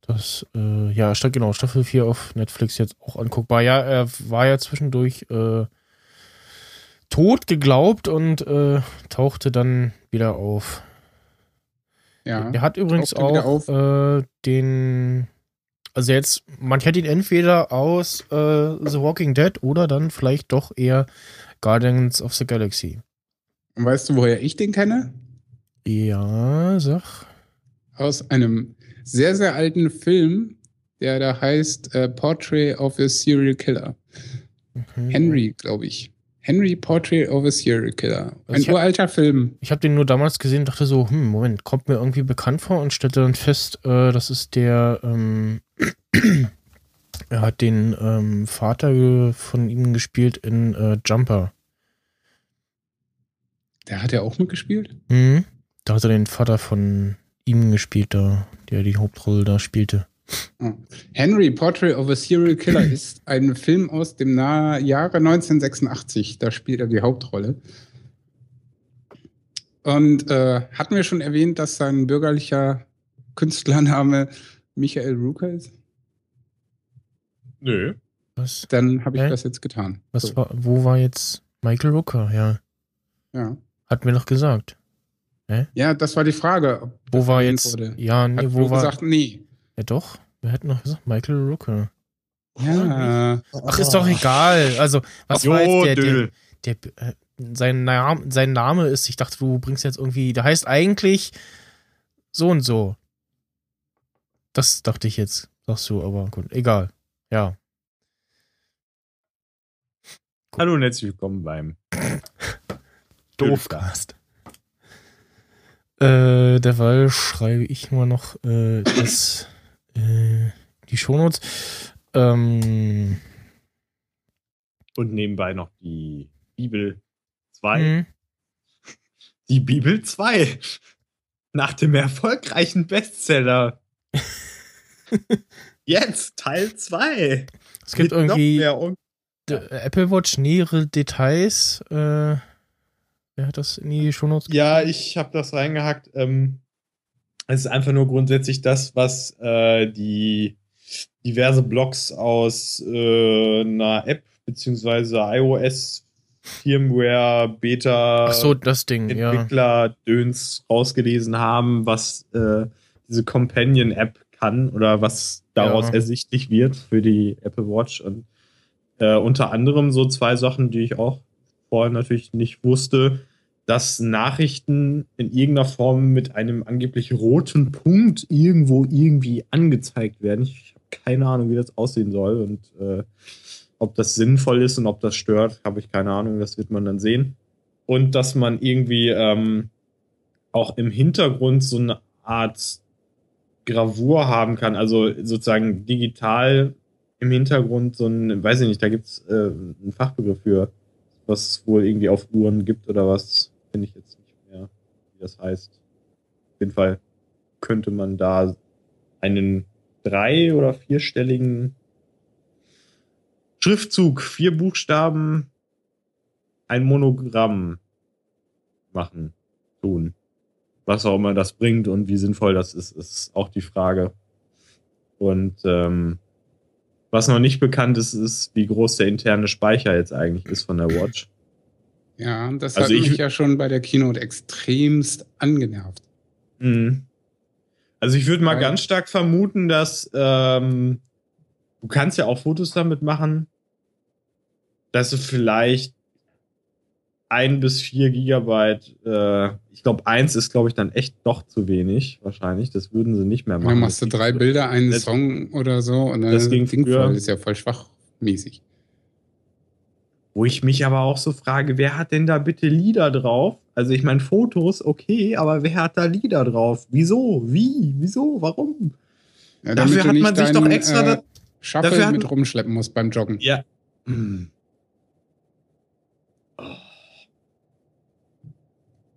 das, äh, ja, genau, Staffel 4 auf Netflix jetzt auch anguckbar. Ja, er war ja zwischendurch äh, tot geglaubt und äh, tauchte dann wieder auf. Ja. Er hat übrigens auch äh, den, also jetzt, man kennt ihn entweder aus äh, The Walking Dead oder dann vielleicht doch eher Guardians of the Galaxy. Und weißt du, woher ich den kenne? Ja, sag. Aus einem sehr, sehr alten Film, der da heißt äh, Portrait of a Serial Killer. Mhm. Henry, glaube ich. Henry Portrait of a Serial Killer. Also Ein hab- uralter Film. Ich habe den nur damals gesehen, dachte so, hm, Moment, kommt mir irgendwie bekannt vor und stellte dann fest, äh, das ist der, ähm, er hat den ähm, Vater von ihm gespielt in äh, Jumper. Der hat ja auch mitgespielt. Mhm. Da hat er den Vater von ihm gespielt da, der die Hauptrolle da spielte. Oh. Henry Portrait of a Serial Killer ist ein Film aus dem nahe Jahre 1986. Da spielt er die Hauptrolle. Und äh, hatten wir schon erwähnt, dass sein bürgerlicher Künstlername Michael Rooker ist? Nö. Was? Dann habe ich Hä? das jetzt getan. Was So, war, wo war jetzt Michael Rooker? Ja, ja. hat mir doch gesagt. ja, das war die Frage. Wo war jetzt, wurde. ja, nee, Hat wo war, gesagt, nee. ja doch, wir hätten noch gesagt Michael Rooker. Ja, Ach, ist doch egal. Also, was Jo, war jetzt der, der, der äh, sein, Name, sein Name ist, ich dachte, du bringst jetzt irgendwie, der heißt eigentlich so und so. Das dachte ich jetzt, sagst du, aber gut, egal. Ja. Hallo und herzlich willkommen beim Doofcast. Äh, derweil schreibe ich mal noch äh, das, äh, die Shownotes. Ähm, und nebenbei noch die Bibel 2. mh, Die Bibel 2. Nach dem erfolgreichen Bestseller. Jetzt Teil 2. es gibt irgendwie Mehr um Apple Watch nähere Details. Äh, wer hat das in die Shownotes ja, ich habe das reingehackt. Ähm, es ist einfach nur grundsätzlich das, was äh, die diverse Blogs aus äh, einer App beziehungsweise iOS Firmware Beta Ach so, das Ding, ja. Entwickler-Döns rausgelesen haben, was äh, diese Companion-App kann oder was daraus Ja. ersichtlich wird für die Apple Watch. Und äh, unter anderem so zwei Sachen, die ich auch vorher natürlich nicht wusste, dass Nachrichten in irgendeiner Form mit einem angeblich roten Punkt irgendwo irgendwie angezeigt werden. Ich habe keine Ahnung, wie das aussehen soll und äh, ob das sinnvoll ist und ob das stört, habe ich keine Ahnung. Das wird man dann sehen. Und dass man irgendwie ähm, auch im Hintergrund so eine Art Gravur haben kann, also sozusagen digital im Hintergrund so ein, weiß ich nicht, da gibt es äh, einen Fachbegriff für, was es wohl irgendwie auf Uhren gibt oder was, finde ich jetzt nicht mehr, wie das heißt. Auf jeden Fall könnte man da einen drei- oder vierstelligen Schriftzug, vier Buchstaben, ein Monogramm machen, tun. Was auch immer das bringt und wie sinnvoll das ist, ist auch die Frage. Und ähm, was noch nicht bekannt ist, ist, wie groß der interne Speicher jetzt eigentlich ist von der Watch. ja, das Also hat ich- mich ja schon bei der Keynote extremst angenervt. Mhm. Also ich würde mal Weil- ganz stark vermuten, dass ähm, du kannst ja auch Fotos damit machen, dass du vielleicht ein bis vier Gigabyte, äh, ich glaube eins ist glaube ich dann echt doch zu wenig wahrscheinlich. Das würden sie nicht mehr machen. Dann machst du drei Bilder, einen Das- Song oder so und dann das ist ging das Ding früher. voll. Ist ja voll schwachmäßig. Wo ich mich aber auch so frage, wer hat denn da bitte Lieder drauf? Also ich meine Fotos, okay, aber wer hat da Lieder drauf? Wieso? Wie? Wieso? Warum? Ja, Dafür hat man sich doch extra äh, das- Shuffle dafür mit rumschleppen musst beim Joggen. Ja. Hm.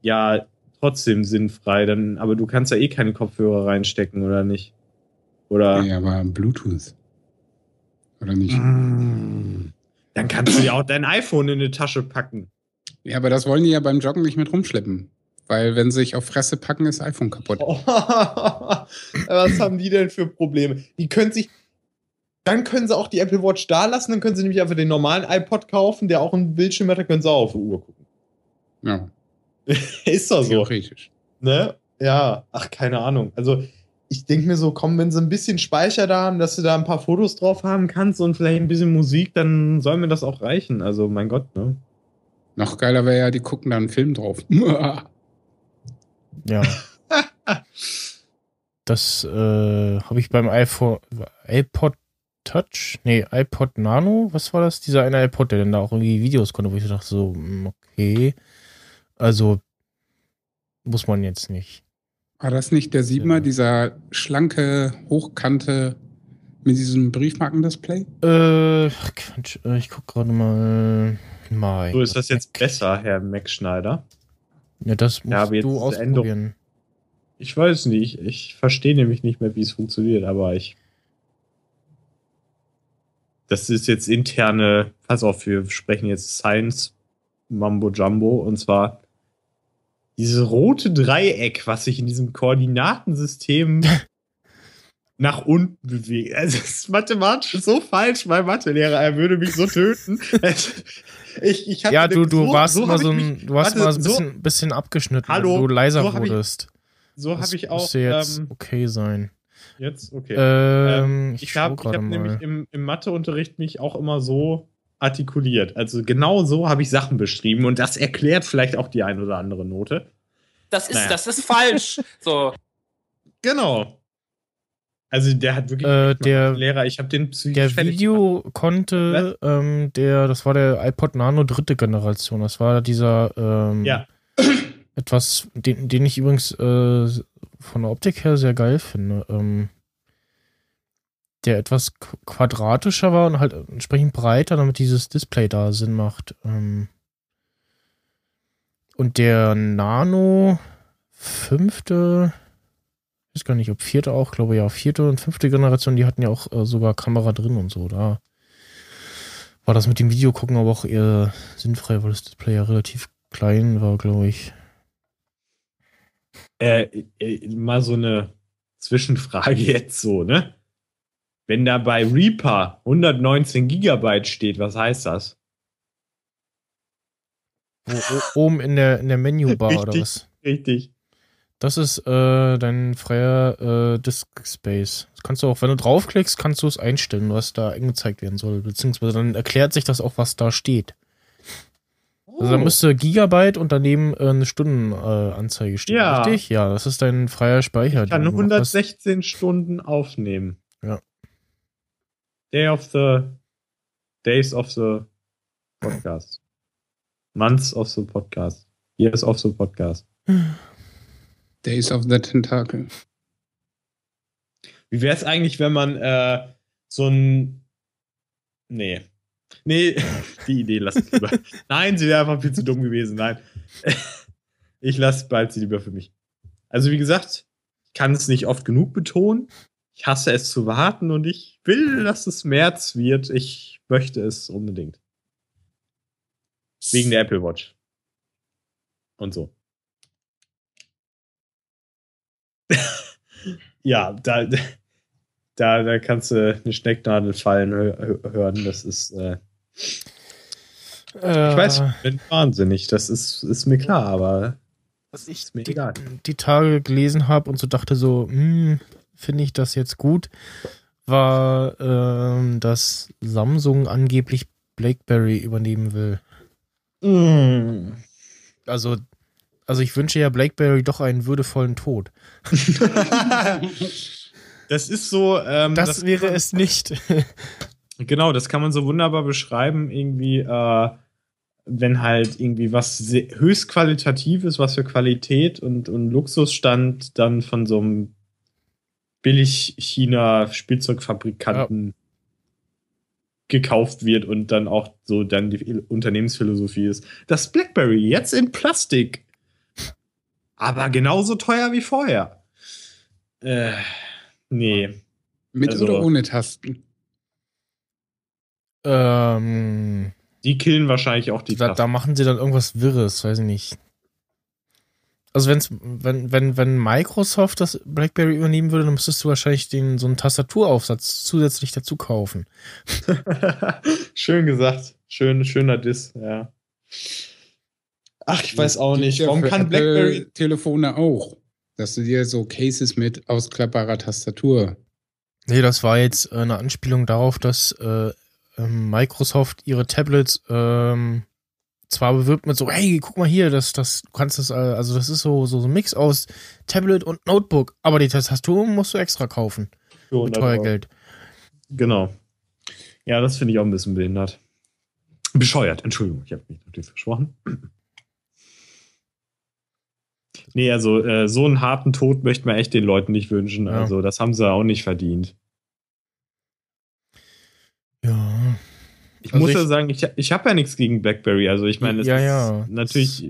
Ja, trotzdem sinnfrei, dann, aber du kannst ja eh keine Kopfhörer reinstecken, oder nicht? Oder? Ja, aber Bluetooth. Oder nicht? Hm. Dann kannst du ja auch dein iPhone in eine Tasche packen. Ja, aber das wollen die ja beim Joggen nicht mit rumschleppen. Weil wenn sie sich auf Fresse packen, ist iPhone kaputt. Oh. Was haben die denn für Probleme? Die können sich. Dann können sie auch die Apple Watch da lassen, dann können sie nämlich einfach den normalen iPod kaufen, der auch einen Bildschirm hat, dann können sie auch auf die Uhr gucken. Ja, Ist doch so. theoretisch. Ne? Ja, ach, keine Ahnung. Also, ich denke mir so, komm, wenn sie ein bisschen Speicher da haben, dass du da ein paar Fotos drauf haben kannst und vielleicht ein bisschen Musik, dann soll mir das auch reichen. Also, mein Gott, ne? Noch geiler wäre ja, die gucken da einen Film drauf. Ja. Das äh, habe ich beim iPhone, iPod Touch, nee, iPod Nano, was war das? Dieser eine iPod, der dann da auch irgendwie Videos konnte, wo ich dachte so, mm, okay, also muss man jetzt nicht. War das nicht der Siebener, Ja. dieser schlanke Hochkante mit diesem Briefmarkendisplay? Äh, Quatsch, äh, ich guck gerade mal. Mal. So ist das jetzt besser, Herr Mac Schneider. Ja, das musst Ja, aber jetzt du ausprobieren. Ich weiß nicht. Ich verstehe nämlich nicht mehr, wie es funktioniert, aber ich. Das ist jetzt interne. Pass auf, wir sprechen jetzt Science Mambo Jumbo und zwar dieses rote Dreieck, was sich in diesem Koordinatensystem nach unten bewegt. Also, es ist mathematisch so falsch, mein Mathelehrer, er würde mich so töten. ich, ich Ja, du, du so, warst so hab so ein, mich- du warst mal so ein so- bisschen, bisschen abgeschnitten, Hallo, du leiser so hab ich- wurdest. So habe ich auch. müsste jetzt ähm, okay sein. jetzt, okay. Ähm, ich ich habe ich gerade hab mal. nämlich im, im Matheunterricht mich auch immer so artikuliert. Also genau so habe ich Sachen beschrieben und das erklärt vielleicht auch die ein oder andere Note. Das ist, Naja. das ist falsch. So, Genau. Also der hat wirklich Äh, der- Lehrer, ich habe den psychisch Der Video konnte, ähm, der, das war der iPod Nano dritte Generation. Das war dieser ähm, Ja. etwas, den, den ich übrigens äh, von der Optik her sehr geil finde. Ähm, der etwas qu- quadratischer war und halt entsprechend breiter, damit dieses Display da Sinn macht. Ähm, und der Nano fünfte, ich weiß gar nicht, ob vierte auch, glaube ja, vierte und fünfte Generation, die hatten ja auch äh, sogar Kamera drin und so. Da war das mit dem Video gucken aber auch eher sinnfrei, weil das Display ja relativ klein war, glaube ich. Äh, äh, mal so eine Zwischenfrage jetzt so, ne? Wenn da bei Reaper 119 Gigabyte steht, was heißt das? O- oben in der, in der Menübar oder Richtig. was? Richtig. Das ist äh, dein freier äh, Disk Space. Das kannst du auch, wenn du draufklickst, kannst du es einstellen, was da angezeigt werden soll. Beziehungsweise dann erklärt sich das auch, was da steht. Also da Oh. müsste Gigabyte und daneben äh, eine Stundenanzeige Anzeige stehen. Ja. Richtig? Ja, das ist dein freier Speicher. Ich kann den du hast. 116 Stunden aufnehmen. Ja. Day of the Days of the Podcast. Months of the Podcast. Years of the Podcast. Days of the Tentacle. Wie wäre es eigentlich, wenn man äh, so ein. Nee. Nee, die Idee lasse ich lieber. Nein, sie wäre einfach viel zu dumm gewesen. Nein. Ich lasse bald sie lieber für mich. Also, wie gesagt, ich kann es nicht oft genug betonen. Ich hasse es zu warten und ich will, dass es März wird. Ich möchte es unbedingt. Wegen der Apple Watch. Und so. ja, da, da, da kannst du eine Stecknadel fallen hö hören. Das ist, äh, ich weiß, ich bin wahnsinnig. Das ist, ist mir klar, aber was ich ist mir die, egal. die Tage gelesen habe und so dachte so, hm, finde ich das jetzt gut, war, ähm, dass Samsung angeblich BlackBerry übernehmen will. Mm. Also, also ich wünsche ja BlackBerry doch einen würdevollen Tod. das ist so. Ähm, Das, wäre es nicht. Genau, das kann man so wunderbar beschreiben, irgendwie, äh, wenn halt irgendwie was höchst qualitatives, was für Qualität und, und Luxusstand dann von so einem Billig-China-Spielzeugfabrikanten gekauft wird und dann auch so dann die Unternehmensphilosophie ist. Das BlackBerry jetzt in Plastik. Aber genauso teuer wie vorher. Äh, nee. Mit Also- oder ohne Tasten? ähm, Die killen wahrscheinlich auch die da, da Tasten. machen sie dann irgendwas Wirres, weiß ich nicht. Also wenn's, wenn, wenn, wenn Microsoft das BlackBerry übernehmen würde, dann müsstest du wahrscheinlich den, so einen Tastaturaufsatz zusätzlich dazu kaufen. Schön gesagt. Schön, schöner Diss, ja. Ach, ich weiß auch nicht. Warum kann BlackBerry. Telefone auch, dass du dir so Cases mit ausklappbarer Tastatur. Nee, das war jetzt äh, eine Anspielung darauf, dass äh, ähm, Microsoft ihre Tablets ähm, zwar bewirbt mit so, hey, guck mal hier, das, das, du kannst das, äh, also das ist so, so, so ein Mix aus Tablet und Notebook, aber die Tastatur musst du extra kaufen. für Mit 100 teuer Euro. Geld. Genau. Ja, das finde ich auch ein bisschen behindert. Bescheuert, Entschuldigung, ich habe mich natürlich versprochen. Nee, also äh, so einen harten Tod möchte man echt den Leuten nicht wünschen. Ja. Also das haben sie auch nicht verdient. Ja. Ich Also muss ich- ja sagen, ich, ich habe ja nichts gegen BlackBerry. Also ich meine, es Ja, ist ja. natürlich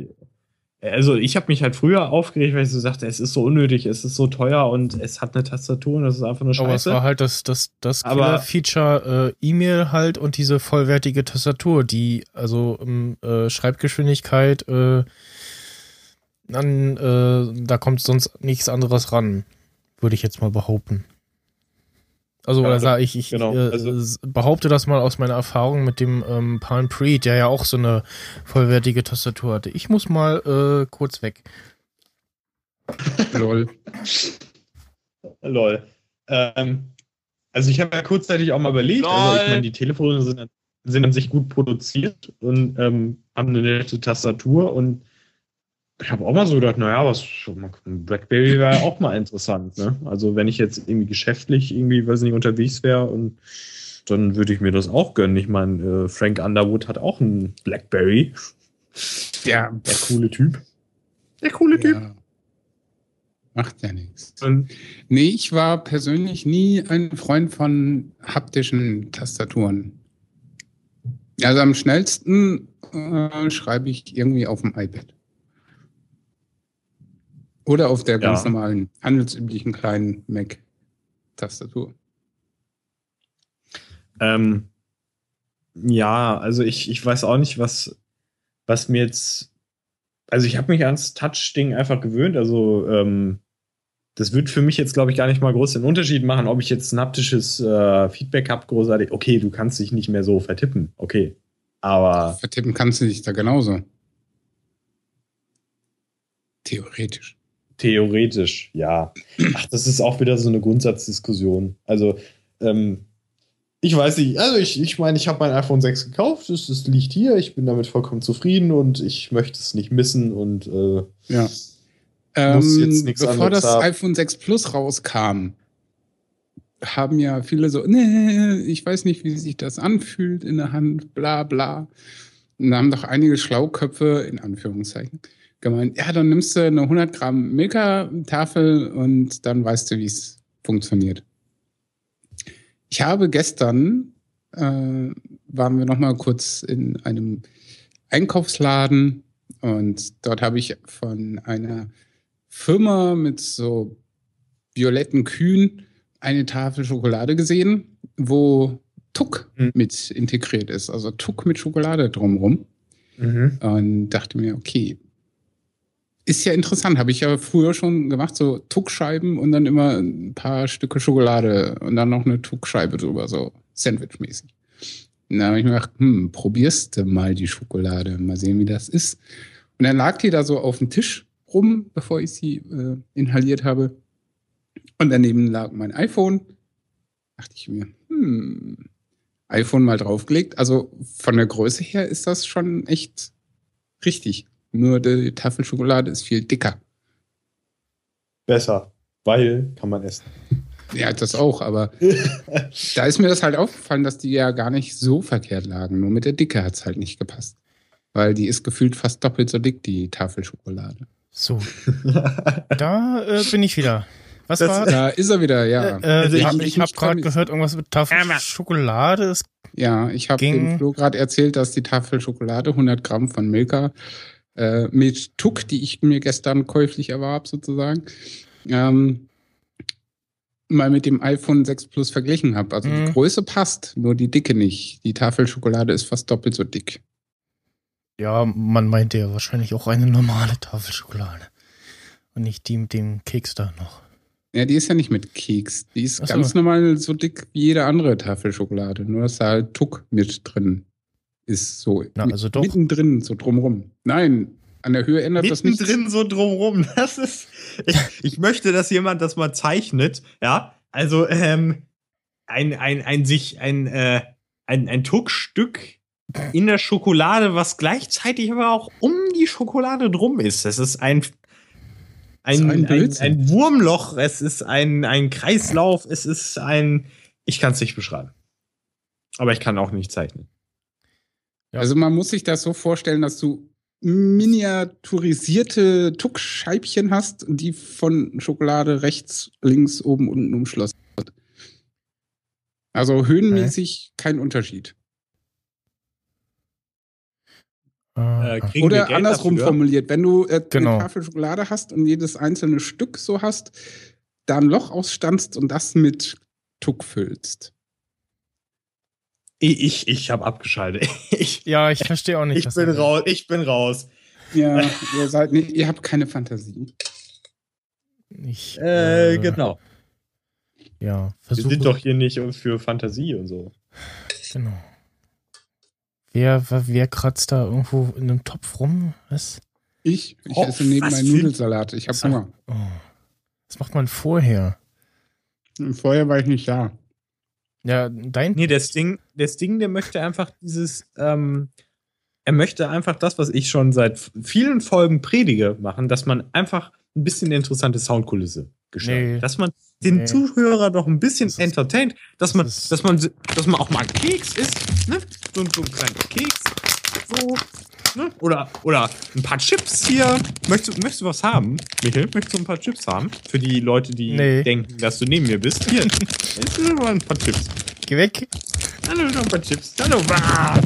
also ich habe mich halt früher aufgeregt, weil ich so sagte, es ist so unnötig, es ist so teuer und es hat eine Tastatur und das ist einfach eine Aber es Scheiße. war halt das, das, das Aber- Killer-Feature äh, E-Mail halt und diese vollwertige Tastatur, die also ähm, äh, Schreibgeschwindigkeit äh, an, äh, da kommt sonst nichts anderes ran, würde ich jetzt mal behaupten. Also, Ja, oder sage ich, ich genau. äh, Also- behaupte das mal aus meiner Erfahrung mit dem ähm, Palm Pre, der ja auch so eine vollwertige Tastatur hatte. Ich muss mal äh, kurz weg. Lol. Lol. Ähm, also ich habe ja kurzzeitig auch mal überlegt, also ich meine, die Telefone sind, an- sind an sich gut produziert und ähm, haben eine nette Tastatur und ich habe auch mal so gedacht, naja, was ein Blackberry wäre auch mal interessant, ne? Also wenn ich jetzt irgendwie geschäftlich irgendwie, weiß nicht, unterwegs wäre und dann würde ich mir das auch gönnen. Ich meine, äh, Frank Underwood hat auch einen Blackberry. Ja, Der coole Typ. Der coole Typ. ja. Macht ja nichts. Und Nee, ich war persönlich nie ein Freund von haptischen Tastaturen. Also am schnellsten äh, schreibe ich irgendwie auf dem iPad. Oder auf der ganz Ja. normalen, handelsüblichen kleinen Mac-Tastatur. Ähm, ja, also ich, ich weiß auch nicht, was, was mir jetzt. Also ich habe mich ans Touch-Ding einfach gewöhnt. Also ähm, das wird für mich jetzt, glaube ich, gar nicht mal groß den Unterschied machen, ob ich jetzt ein haptisches äh, Feedback habe, großartig. Okay, du kannst dich nicht mehr so vertippen. Okay. Aber Vertippen kannst du dich da genauso. Theoretisch. Theoretisch, ja. Ach, das ist auch wieder so eine Grundsatzdiskussion. Also, ähm, ich weiß nicht, also ich ich, meine, ich habe mein iPhone 6 gekauft, es, es liegt hier, ich bin damit vollkommen zufrieden und ich möchte es nicht missen und äh, Ja. Muss Ähm, jetzt nichts bevor anderes das haben. iPhone 6 Plus rauskam, haben ja viele so, nee, ich weiß nicht, wie sich das anfühlt in der Hand, bla bla. Und da haben doch einige Schlauköpfe, in Anführungszeichen, gemeint, ja, dann nimmst du eine 100 Gramm Milka-Tafel und dann weißt du, wie es funktioniert. Ich habe gestern, äh, waren wir noch mal kurz in einem Einkaufsladen und dort habe ich von einer Firma mit so violetten Kühen eine Tafel Schokolade gesehen, wo Tuck Mhm. mit integriert ist, also Tuck mit Schokolade drumrum. Und dachte mir, okay, ist ja interessant, habe ich ja früher schon gemacht, so Tuckscheiben und dann immer ein paar Stücke Schokolade und dann noch eine Tuckscheibe drüber, so Sandwich-mäßig. Und dann habe ich mir gedacht, hm, probierst du mal die Schokolade, mal sehen, wie das ist. Und dann lag die da so auf dem Tisch rum, bevor ich sie äh, inhaliert habe. Und daneben lag mein iPhone. Dachte ich mir, hm, iPhone mal draufgelegt. Also von der Größe her ist das schon echt richtig. Nur die Tafel Schokolade ist viel dicker. besser, weil kann man essen. Ja, das auch, aber da ist mir das halt aufgefallen, dass die ja gar nicht so verkehrt lagen. Nur mit der Dicke hat es halt nicht gepasst. Weil die ist gefühlt fast doppelt so dick, die Tafel Schokolade. So, da äh, bin ich wieder. Was Das- war? Da ist er wieder, ja. Äh, Also ich ich- habe hab gerade gehört, irgendwas mit Tafel Schokolade. Ist, Ja, ich habe dem Flo gerade erzählt, dass die Tafel Schokolade 100 Gramm von Milka äh, mit Tuck, die ich mir gestern käuflich erwarb, sozusagen, ähm, mal mit dem iPhone 6 Plus verglichen habe. Also Mhm. die Größe passt, nur die Dicke nicht. Die Tafel Schokolade ist fast doppelt so dick. ja, man meinte ja wahrscheinlich auch eine normale Tafel Schokolade. Und nicht die mit dem Keks da noch. Ja, die ist ja nicht mit Keks. Die ist so. ganz normal so dick wie jede andere Tafel Schokolade. Nur, dass da halt Tuck mit drin ist. So Na, also doch. mittendrin, so drumrum. Nein, an der Höhe ändert das nichts. Mittendrin so drumrum. Das ist. Ich, ich möchte, dass jemand das mal zeichnet. Ja, also ähm, ein, ein, ein sich ein, äh, ein, ein Tuckstück in der Schokolade, was gleichzeitig aber auch um die Schokolade drum ist. Das ist ein ein, ein ein, ein Wurmloch, es ist ein, ein Kreislauf, es ist ein. Ich kann es nicht beschreiben. Aber ich kann auch nicht zeichnen. Ja. Also man muss sich das so vorstellen, dass du miniaturisierte Tuckscheibchen hast, die von Schokolade rechts, links, oben, unten umschlossen wird. Also höhenmäßig kein Unterschied. Äh, wir Oder andersrum dafür? formuliert, wenn du äh, Genau. eine Tafel Schokolade hast und jedes einzelne Stück so hast, da ein Loch ausstanzt und das mit Tuck füllst. Ich, ich, ich habe abgeschaltet. Ich, ja, ich verstehe auch nicht. ich was bin raus. Ich bin raus. Ja, ihr seid nicht, ihr habt keine Fantasie. Ich, Äh, genau. Ja, Wir versuche. sind doch hier nicht für Fantasie und so. Genau. Wer, wer, wer kratzt da irgendwo in einem Topf rum? Was? Ich, ich Oh, esse neben was meinen für- Nudelsalat. Ich habe. Hunger. Oh. Was macht man vorher? Vorher war ich nicht da. Ja, dein. Nee, das Ding, das Ding, der möchte einfach dieses, ähm, er möchte einfach das, was ich schon seit vielen Folgen predige, machen, dass man einfach ein bisschen eine interessante Soundkulisse gestaltet. Nee. Dass man den Nee. Zuhörer doch ein bisschen Das entertaint, dass man, das dass man, dass man auch mal Keks isst, ne? So, so ein kleiner Keks, so, ne? Oder, oder ein paar Chips hier. Möchtest, du- möchtest du was haben, Michael? Möchtest du ein paar Chips haben? Für die Leute, die Nee. denken, dass du neben mir bist. Hier, ist mal ein paar Chips. Geh weg. Hallo, noch ein paar Chips. Hallo. Bah.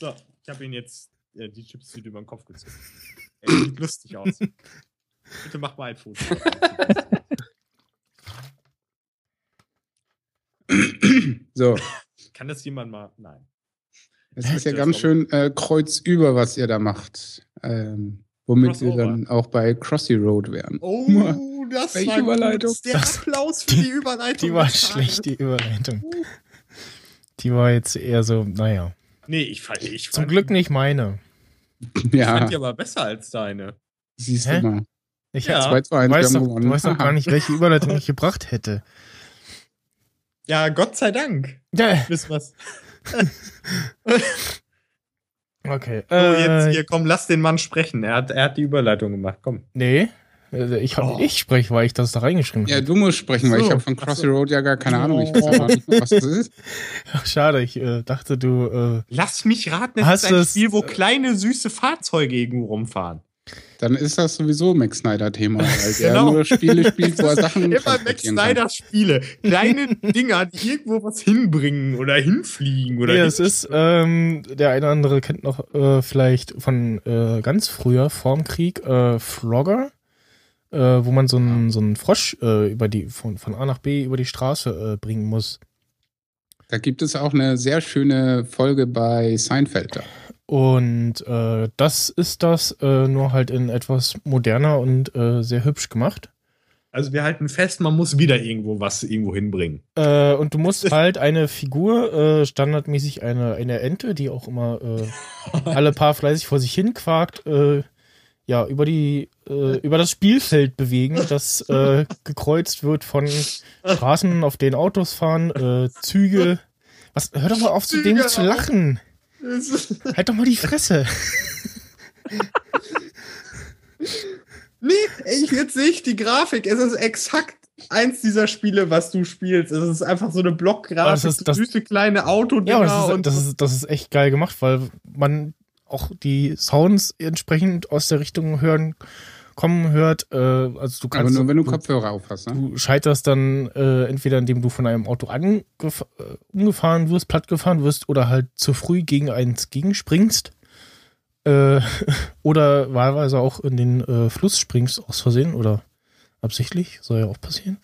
So, ich habe ihn jetzt äh, die Chips-Tüte über den Kopf gezogen. Er sieht lustig aus. Bitte mach mal ein Foto. So, Kann das jemand mal? Nein. Es ist ja ganz schön äh, kreuzüber, was ihr da macht. Ähm, womit wir dann auch bei Crossy Road wären. Oh, das Welche war Überleitung? Gut. Der Das- Applaus für die Überleitung. Die war schlecht, die Überleitung. Die war jetzt eher so, naja. Nee, ich fand, ich Zum fand, Glück nicht meine. Ich Ja, fand die aber besser als deine. siehst Hä? du mal. Ich Ja. 2 zu 1, weiß, doch, gewonnen. du weißt doch gar nicht, welche Überleitung ich gebracht hätte. Ja, Gott sei Dank. Ja, Wisst was? okay. So, jetzt Äh, hier, komm, lass den Mann sprechen. Er hat, er hat die Überleitung gemacht. Komm. nee, äh, ich, hab, Oh. ich spreche, weil ich das da reingeschrieben Ja, habe. du musst sprechen, weil so, ich habe von Crossy. Road ja gar keine Ahnung. Ich weiß ja noch nicht, was das ist. Ach, schade, ich äh, dachte, du. Äh, Lass mich raten, es Hast ist ein Spiel, wo kleine, süße Fahrzeuge irgendwo rumfahren. Dann ist das sowieso Max Snyder-Thema, weil Genau. nur Spiele spielt, wo er Sachen Immer Max transportieren kann. Snyder Spiele. Kleine Dinger, die irgendwo was hinbringen oder hinfliegen oder nee, es ist, ähm, der eine oder andere kennt noch äh, vielleicht von äh, ganz früher, vorm Krieg, äh, Frogger, äh, wo man so einen so einen Frosch äh, über die, von, von A nach B über die Straße äh, bringen muss. Da gibt es auch eine sehr schöne Folge bei Seinfeld. Da. Und äh, das ist das, äh, nur halt in etwas moderner und äh, sehr hübsch gemacht. Also wir halten fest, man muss wieder irgendwo was irgendwo hinbringen. Äh, und du musst halt eine Figur, äh, standardmäßig eine, eine Ente, die auch immer äh, alle paar fleißig vor sich hin quakt, ja, über die, äh, über das Spielfeld bewegen, das gekreuzt wird von Straßen, auf denen Autos fahren, Züge. Was, hör doch mal auf, zu dem zu lachen. Halt doch mal die Fresse. Nee, ey, jetzt sehe ich die Grafik. Es ist exakt eins dieser Spiele, was du spielst. Es ist einfach so eine Blockgrafik, das ist- das- süße kleine Autodinger Ja, das ist, und das, ist, das ist echt geil gemacht, weil man auch die Sounds entsprechend aus der Richtung hören, kommen hört. Äh, also du Aber kannst. nur wenn du Kopfhörer auf hast. Ne? Du scheiterst dann äh, entweder indem du von einem Auto äh, umgefahren wirst, plattgefahren wirst oder halt zu früh gegen eins gegenspringst. Äh, oder wahlweise auch in den äh, Fluss springst aus Versehen oder absichtlich, soll ja auch passieren.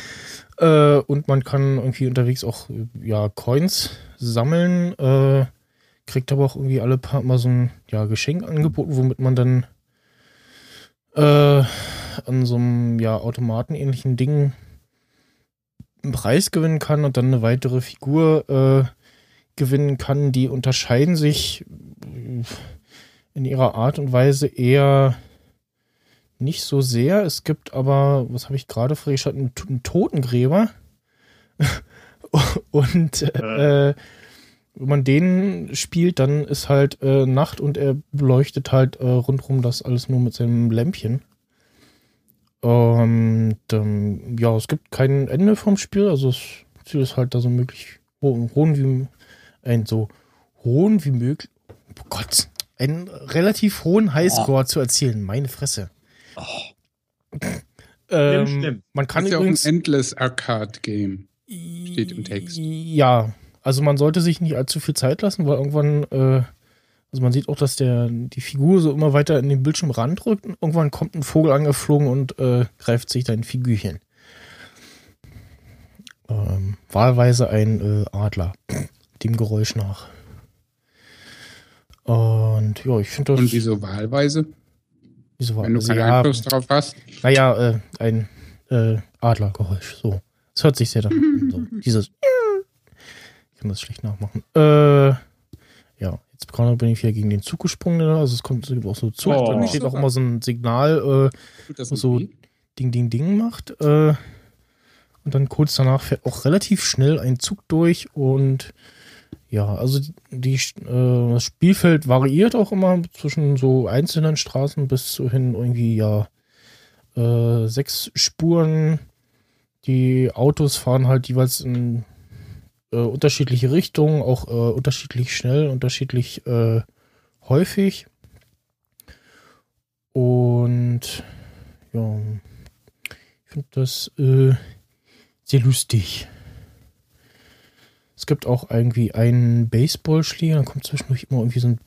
äh, und man kann irgendwie unterwegs auch ja Coins sammeln, kriegt aber auch irgendwie alle paar Mal so ein ja, Geschenk angeboten, womit man dann äh, an so einem ja, automatenähnlichen Ding einen Preis gewinnen kann und dann eine weitere Figur äh, gewinnen kann. Die unterscheiden sich äh, in ihrer Art und Weise eher nicht so sehr. Es gibt aber, was habe ich gerade freigeschaltet, einen, einen Totengräber. und äh, wenn man den spielt, dann ist halt äh, Nacht und er beleuchtet halt äh, rundherum das alles nur mit seinem Lämpchen. Und ähm, ja, es gibt kein Ende vom Spiel, also das Ziel ist halt da so möglich ho hohen wie ein so hohen wie möglich. Oh Gott, einen relativ hohen Highscore zu erzielen. Meine Fresse. Ähm, Schlimm. man kann ist ja auch ein übrigens Endless Arcade Game. steht im Text. Ja, also man sollte sich nicht allzu viel Zeit lassen, weil irgendwann, äh, Also man sieht auch, dass der die Figur so immer weiter in den Bildschirm randrückt und irgendwann kommt ein Vogel angeflogen und äh, greift sich dein Figürchen. Ähm, wahlweise ein äh, Adler, dem Geräusch nach. Und ja, ich finde das. Und wieso wahlweise? wieso war Wenn du also, keinen ja, Einfluss darauf hast. Naja, äh, ein äh, Adlergeräusch. So. Das hört sich sehr danach an. So. Dieses. Kann das schlecht nachmachen. Äh, ja, jetzt gerade bin ich wieder gegen den Zug gesprungen. ne? Also es kommt es gibt auch so Zug. Oh. Dann steht auch immer so ein Signal, äh, das So-? Ding, Ding, Ding macht. Äh, und dann kurz danach fährt auch relativ schnell ein Zug durch. Und ja, also die, äh, das Spielfeld variiert auch immer zwischen so einzelnen Straßen bis zu hin irgendwie ja äh, sechs Spuren. Die Autos fahren halt jeweils in äh, unterschiedliche Richtungen, auch äh, unterschiedlich schnell, unterschiedlich äh, häufig. Und ja, ich finde das äh, sehr lustig. Es gibt auch irgendwie einen Baseballschläger, dann kommt zwischendurch immer irgendwie so ein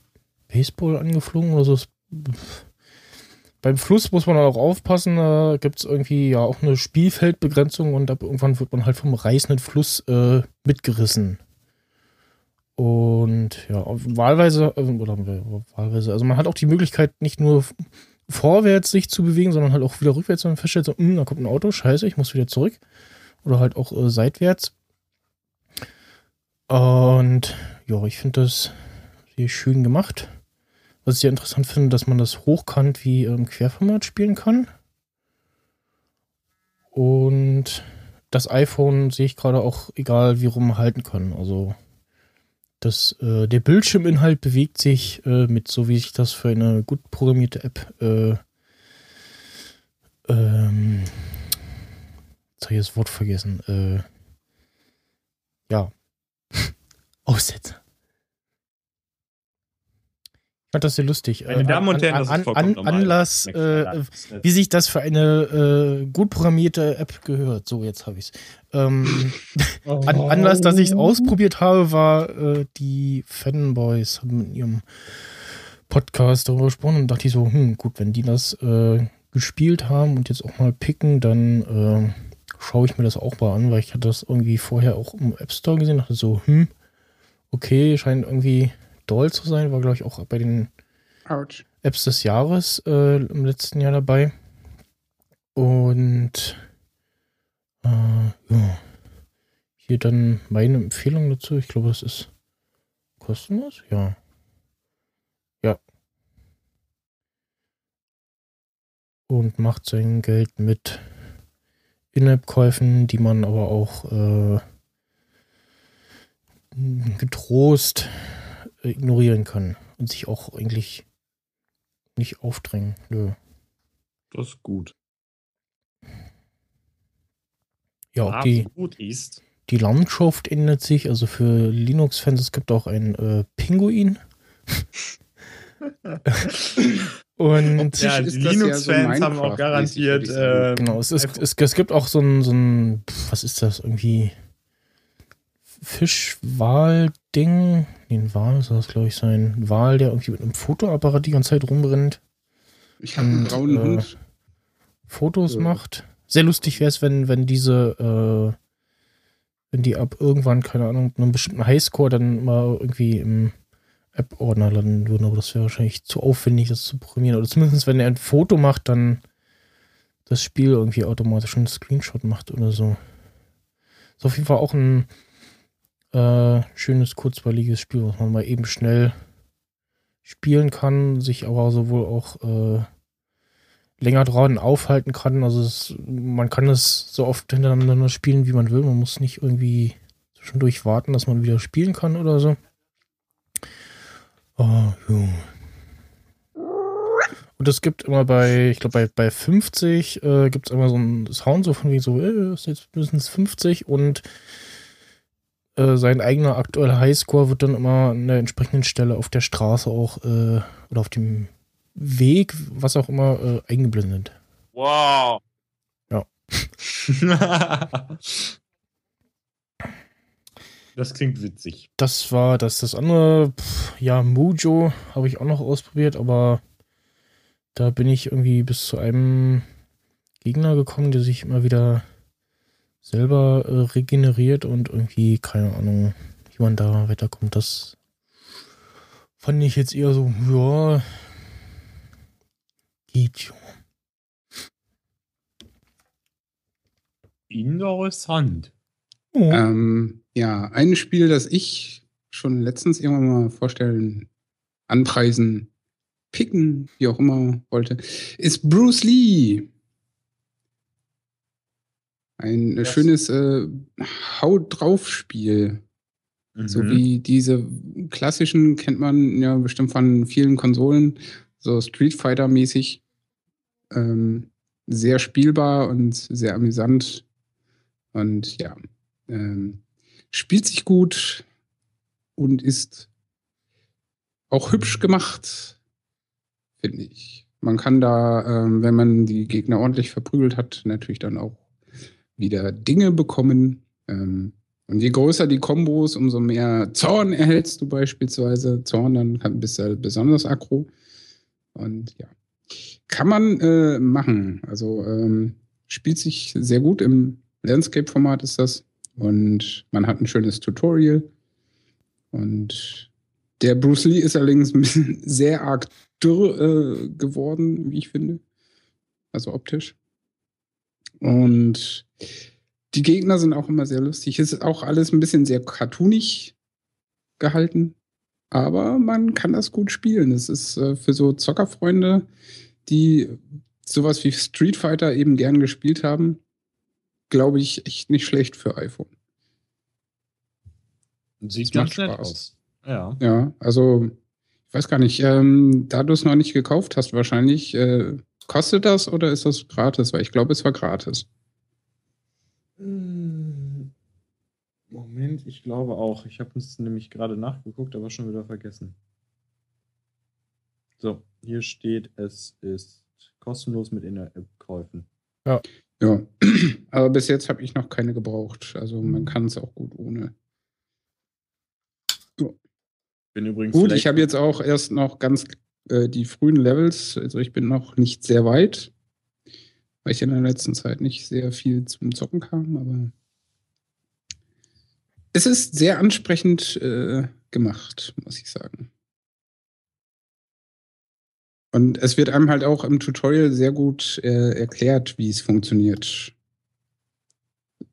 Baseball angeflogen oder so. Es- Beim Fluss muss man auch aufpassen, da gibt es irgendwie ja auch eine Spielfeldbegrenzung und ab irgendwann wird man halt vom reißenden Fluss äh, mitgerissen. Und ja, wahlweise, äh, oder wahlweise, also man hat auch die Möglichkeit, nicht nur vorwärts sich zu bewegen, sondern halt auch wieder rückwärts und feststellt, so, "Hm, da kommt ein Auto, scheiße, ich muss wieder zurück. Oder halt auch äh, seitwärts. Und ja, ich finde das sehr schön gemacht. Was ich sehr interessant finde, dass man das hochkant wie im Querformat spielen kann. Und das iPhone sehe ich gerade auch egal wie rum halten kann. Also das, äh, der Bildschirminhalt bewegt sich äh, mit so wie sich das für eine gut programmierte App äh, ähm, jetzt habe ich das Wort vergessen. Äh, ja. Aussetzer. Fand das sehr lustig. Meine Äh, Damen und an- Herren, das an, ist vollkommen an, normal. Anlass, äh, wie sich das für eine äh, gut programmierte App gehört. So, jetzt habe ich es. Ähm, an, Anlass, dass ich es ausprobiert habe, war äh, die Fanboys haben in ihrem Podcast darüber gesprochen und dachte ich so, hm, gut, wenn die das äh, gespielt haben und jetzt auch mal picken, dann äh, schaue ich mir das auch mal an, weil ich hatte das irgendwie vorher auch im App Store gesehen, dachte so, hm, okay, scheint irgendwie doll zu sein, war glaube ich auch bei den Autsch. Apps des Jahres äh, im letzten Jahr dabei. Und äh, ja. Hier dann meine Empfehlung dazu. Ich glaube, das ist kostenlos. Ja. Ja. Und macht sein Geld mit In-App-Käufen, die man aber auch äh, getrost ignorieren kann und sich auch eigentlich nicht aufdrängen. Nö. Das ist gut. Ja, auch die, gut ist. die Landschaft ändert sich. Also für Linux-Fans, es gibt auch einen äh, Pinguin. Und Ja, das ja Linux-Fans so haben auch garantiert. Äh, genau, es, ist, es, es gibt auch so ein, so ein, was ist das, irgendwie Fischwal-Ding. Nee, ein Wal soll das, glaube ich, sein. Ein Wal, der irgendwie mit einem Fotoapparat die ganze Zeit rumrennt. Ich habe einen braunen äh, Hund. Fotos Ja. macht. Sehr lustig wäre es, wenn, wenn diese, äh, wenn die ab irgendwann, keine Ahnung, einem bestimmten Highscore dann mal irgendwie im App-Ordner landen würden, aber das wäre wahrscheinlich zu aufwendig, das zu programmieren. Oder zumindest, wenn er ein Foto macht, dann das Spiel irgendwie automatisch einen Screenshot macht oder so. Ist auf jeden Fall auch ein äh, schönes, kurzweiliges Spiel, was man mal eben schnell spielen kann, sich aber sowohl auch äh, länger dran aufhalten kann. Also es, man kann es so oft hintereinander spielen, wie man will. Man muss nicht irgendwie zwischendurch warten, dass man wieder spielen kann oder so. Oh, ja. Und es gibt immer bei, ich glaube bei, bei 50 äh, gibt es immer so ein Sound, so von wie so, äh, ist jetzt mindestens 50 und äh, sein eigener aktueller Highscore wird dann immer an der entsprechenden Stelle auf der Straße auch äh, oder auf dem Weg, was auch immer, äh, eingeblendet. Wow. Das klingt witzig. Das war das. Das andere, pff, ja, Mojo habe ich auch noch ausprobiert, aber da bin ich irgendwie bis zu einem Gegner gekommen, der sich immer wieder selber äh, regeneriert und irgendwie, keine Ahnung, wie man da weiterkommt. Das fand ich jetzt eher so, ja, geht schon. Interessant. Oh. Ähm, ja, ein Spiel, das ich schon letztens irgendwann mal vorstellen, anpreisen, picken, wie auch immer wollte, ist Bruce Lee. Ein Das- schönes äh, Haut drauf Spiel. So Mhm. wie diese klassischen kennt man ja bestimmt von vielen Konsolen, so Street Fighter mäßig. Ähm, sehr spielbar und sehr amüsant. Und ja, ähm, spielt sich gut und ist auch hübsch gemacht, finde ich. Man kann da, ähm, wenn man die Gegner ordentlich verprügelt hat, natürlich dann auch wieder Dinge bekommen. Ähm, und je größer die Kombos, umso mehr Zorn erhältst du beispielsweise. Zorn, dann bist du besonders aggro. Und ja, kann man äh, machen. Also ähm, spielt sich sehr gut im Landscape-Format ist das. Und man hat ein schönes Tutorial. Und der Bruce Lee ist allerdings ein bisschen sehr arg dürr äh, geworden, wie ich finde. Also optisch. Und die Gegner sind auch immer sehr lustig. Es ist auch alles ein bisschen sehr cartoonig gehalten. Aber man kann das gut spielen. Es ist äh, für so Zockerfreunde, die sowas wie Street Fighter eben gern gespielt haben, glaube ich, echt nicht schlecht für iPhone. Sieht Das macht ganz nett Spaß. aus. Ja. Ja, also ich weiß gar nicht, ähm, da du es noch nicht gekauft hast, wahrscheinlich, äh, kostet das oder ist das gratis? Weil ich glaube, es war gratis. Hm. Moment, ich glaube auch. Ich habe es nämlich gerade nachgeguckt, aber schon wieder vergessen. So, hier steht, es ist kostenlos mit In-App-Käufen. Ja, aber bis jetzt habe ich noch keine gebraucht. Also man kann es auch gut ohne. Bin übrigens Gut, ich habe jetzt auch erst noch ganz äh, die frühen Levels, also ich bin noch nicht sehr weit, weil ich in der letzten Zeit nicht sehr viel zum Zocken kam, aber es ist sehr ansprechend äh, gemacht, muss ich sagen. Und es wird einem halt auch im Tutorial sehr gut äh, erklärt, wie es funktioniert.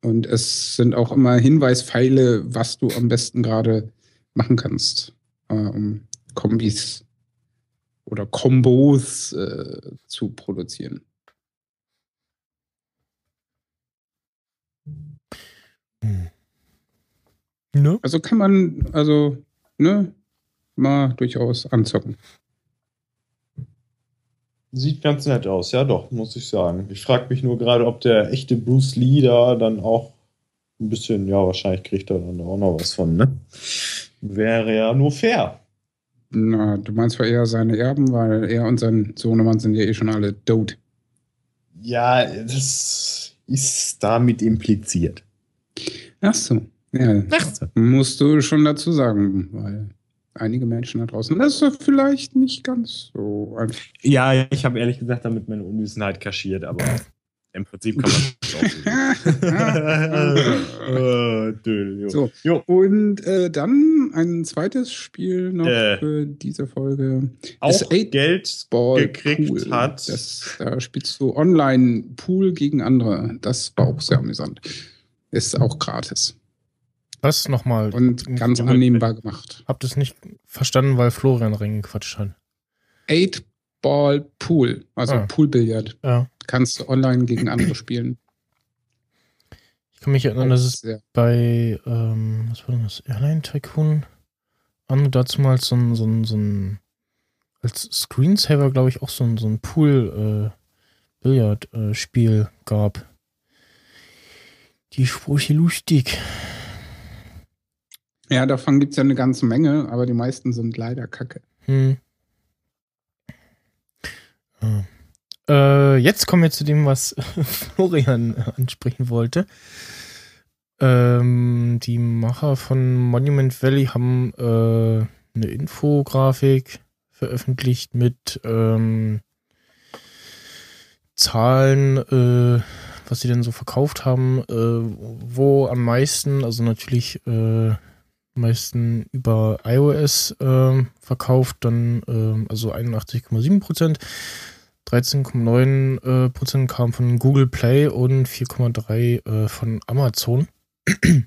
Und es sind auch immer Hinweispfeile, was du am besten gerade machen kannst, äh, um Kombis oder Kombos äh, zu produzieren. Ne? Also kann man, also, ne, mal durchaus anzocken. Sieht ganz nett aus, ja doch, muss ich sagen. Ich frage mich nur gerade, ob der echte Bruce Lee da dann auch ein bisschen, ja, wahrscheinlich kriegt er dann auch noch was von, ne? Wäre ja nur fair. Na, du meinst zwar eher seine Erben, weil er und sein Sohnemann sind ja eh schon alle tot. Ja, das ist damit impliziert. Ach so. Ja, Ach so. musst du schon dazu sagen, weil einige Menschen da draußen, das ist ja vielleicht nicht ganz so einfach. Ja, ich habe ehrlich gesagt damit meine Unwissenheit kaschiert, aber im Prinzip kann man das auch so. jo. Und äh, dann ein zweites Spiel noch Äh. für diese Folge. Auch Geld Ball gekriegt Pool. hat. Das, da spielst du online Pool gegen andere. Das war auch sehr amüsant. Ist auch gratis Was nochmal? und ganz annehmbar gemacht. Hab das nicht verstanden, weil Florian reingequatscht hat. Eight Ball Pool, also Ah. Poolbillard. Ja. Kannst du online gegen andere spielen. Ich kann mich erinnern, dass es Sehr- bei, ähm, was war denn das? Airline Tycoon? An dazu mal so ein, so ein, so ein, als Screensaver, glaube ich, auch so ein, so ein Pool-Billard-Spiel gab. Die Sprüche lustig. Ja, davon gibt es ja eine ganze Menge, aber die meisten sind leider kacke. Hm. Ja. Äh, jetzt kommen wir zu dem, was Florian ansprechen wollte. Ähm, die Macher von Monument Valley haben äh, eine Infografik veröffentlicht mit ähm, Zahlen, äh, was sie denn so verkauft haben, äh, wo am meisten, also natürlich äh, meisten über iOS äh, verkauft, dann äh, also 81,7 Prozent. 13,9 äh, Prozent kam von Google Play und 4,3 äh, von Amazon.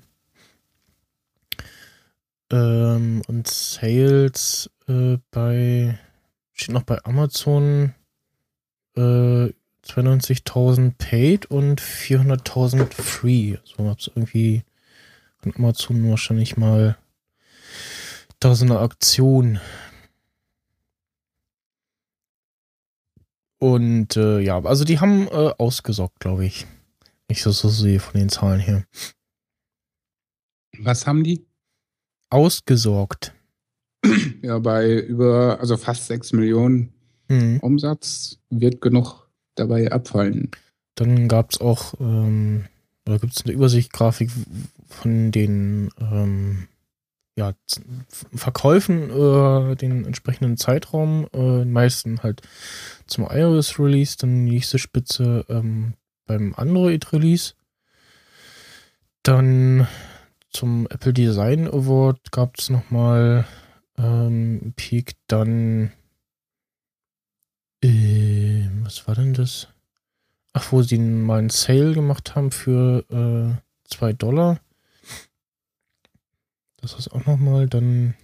ähm, und Sales äh, bei steht noch bei Amazon äh, 92.000 paid und 400.000 free. So hab's irgendwie von Amazon wahrscheinlich mal da so eine Aktion. Und äh, ja, also die haben äh, ausgesorgt, glaube ich. Ich so, so sehe von den Zahlen her. Was haben die? Ausgesorgt. Ja, bei über, also fast 6 Millionen Mhm. Umsatz wird genug dabei abfallen. Dann gab es auch, ähm, oder gibt es eine Übersichtsgrafik von den ähm, ja, Verkäufen über den entsprechenden Zeitraum. Äh, meisten halt zum iOS-Release, dann nächste Spitze ähm, beim Android-Release. Dann zum Apple Design Award gab es nochmal ähm, Peak, dann äh, was war denn das? Ach, wo sie mal einen Sale gemacht haben für 2 Dollar. Das ist auch nochmal dann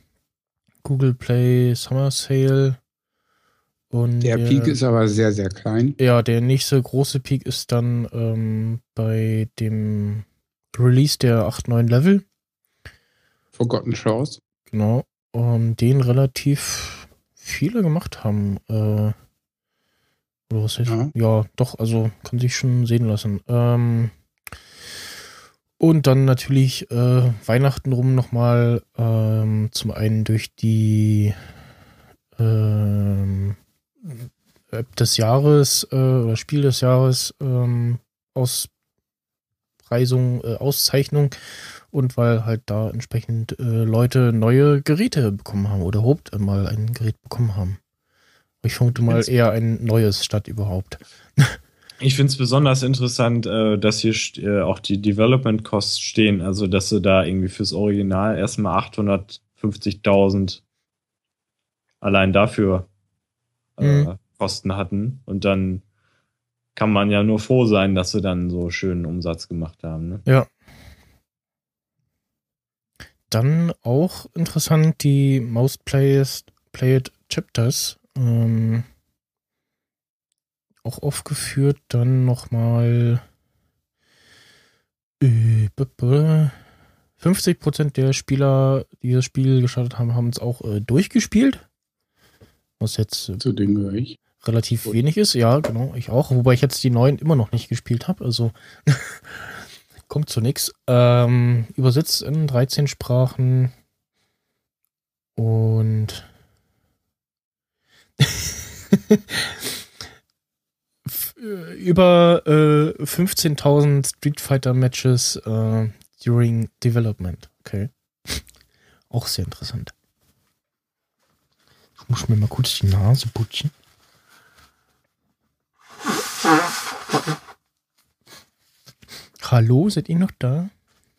Google Play Summer Sale. Und Der Peak ist aber sehr, sehr klein. ja, der nächste große Peak ist dann ähm, bei dem Release der 8.9 Level. Forgotten Shores. Genau. Um, den relativ viele gemacht haben. Äh, oder was heißt? Ja. Ja. doch, also kann sich schon sehen lassen. Ähm, und dann natürlich äh, Weihnachten rum nochmal ähm, zum einen durch die ähm, App des Jahres äh, oder Spiel des Jahres ähm, Auspreisung, äh, Auszeichnung und weil halt da entsprechend äh, Leute neue Geräte bekommen haben oder überhaupt mal ein Gerät bekommen haben. Ich vermute mal eher ein neues statt überhaupt. Ich finde es besonders interessant, äh, dass hier äh, auch die Development Costs stehen. Also, dass sie da irgendwie fürs Original erstmal 850.000 allein dafür äh, Mhm. Kosten hatten. Und dann kann man ja nur froh sein, dass sie dann so schönen Umsatz gemacht haben. Ne? Dann auch interessant die Most Played, played Chapters. Ähm, auch aufgeführt. Dann nochmal äh, b- b- 50% der Spieler, die das Spiel gestartet haben, haben es auch äh, durchgespielt. Was jetzt äh, Zu dem gehöre ich. relativ Gut. wenig ist. Ja, genau, ich auch. Wobei ich jetzt die neuen immer noch nicht gespielt habe. Also kommt zu nix. Ähm, übersetzt in 13 Sprachen und äh, über äh, 15.000 Street Fighter Matches äh, during development. Okay. Auch sehr interessant. Ich muss mir mal kurz die Nase putzen. Hallo, seid ihr noch da?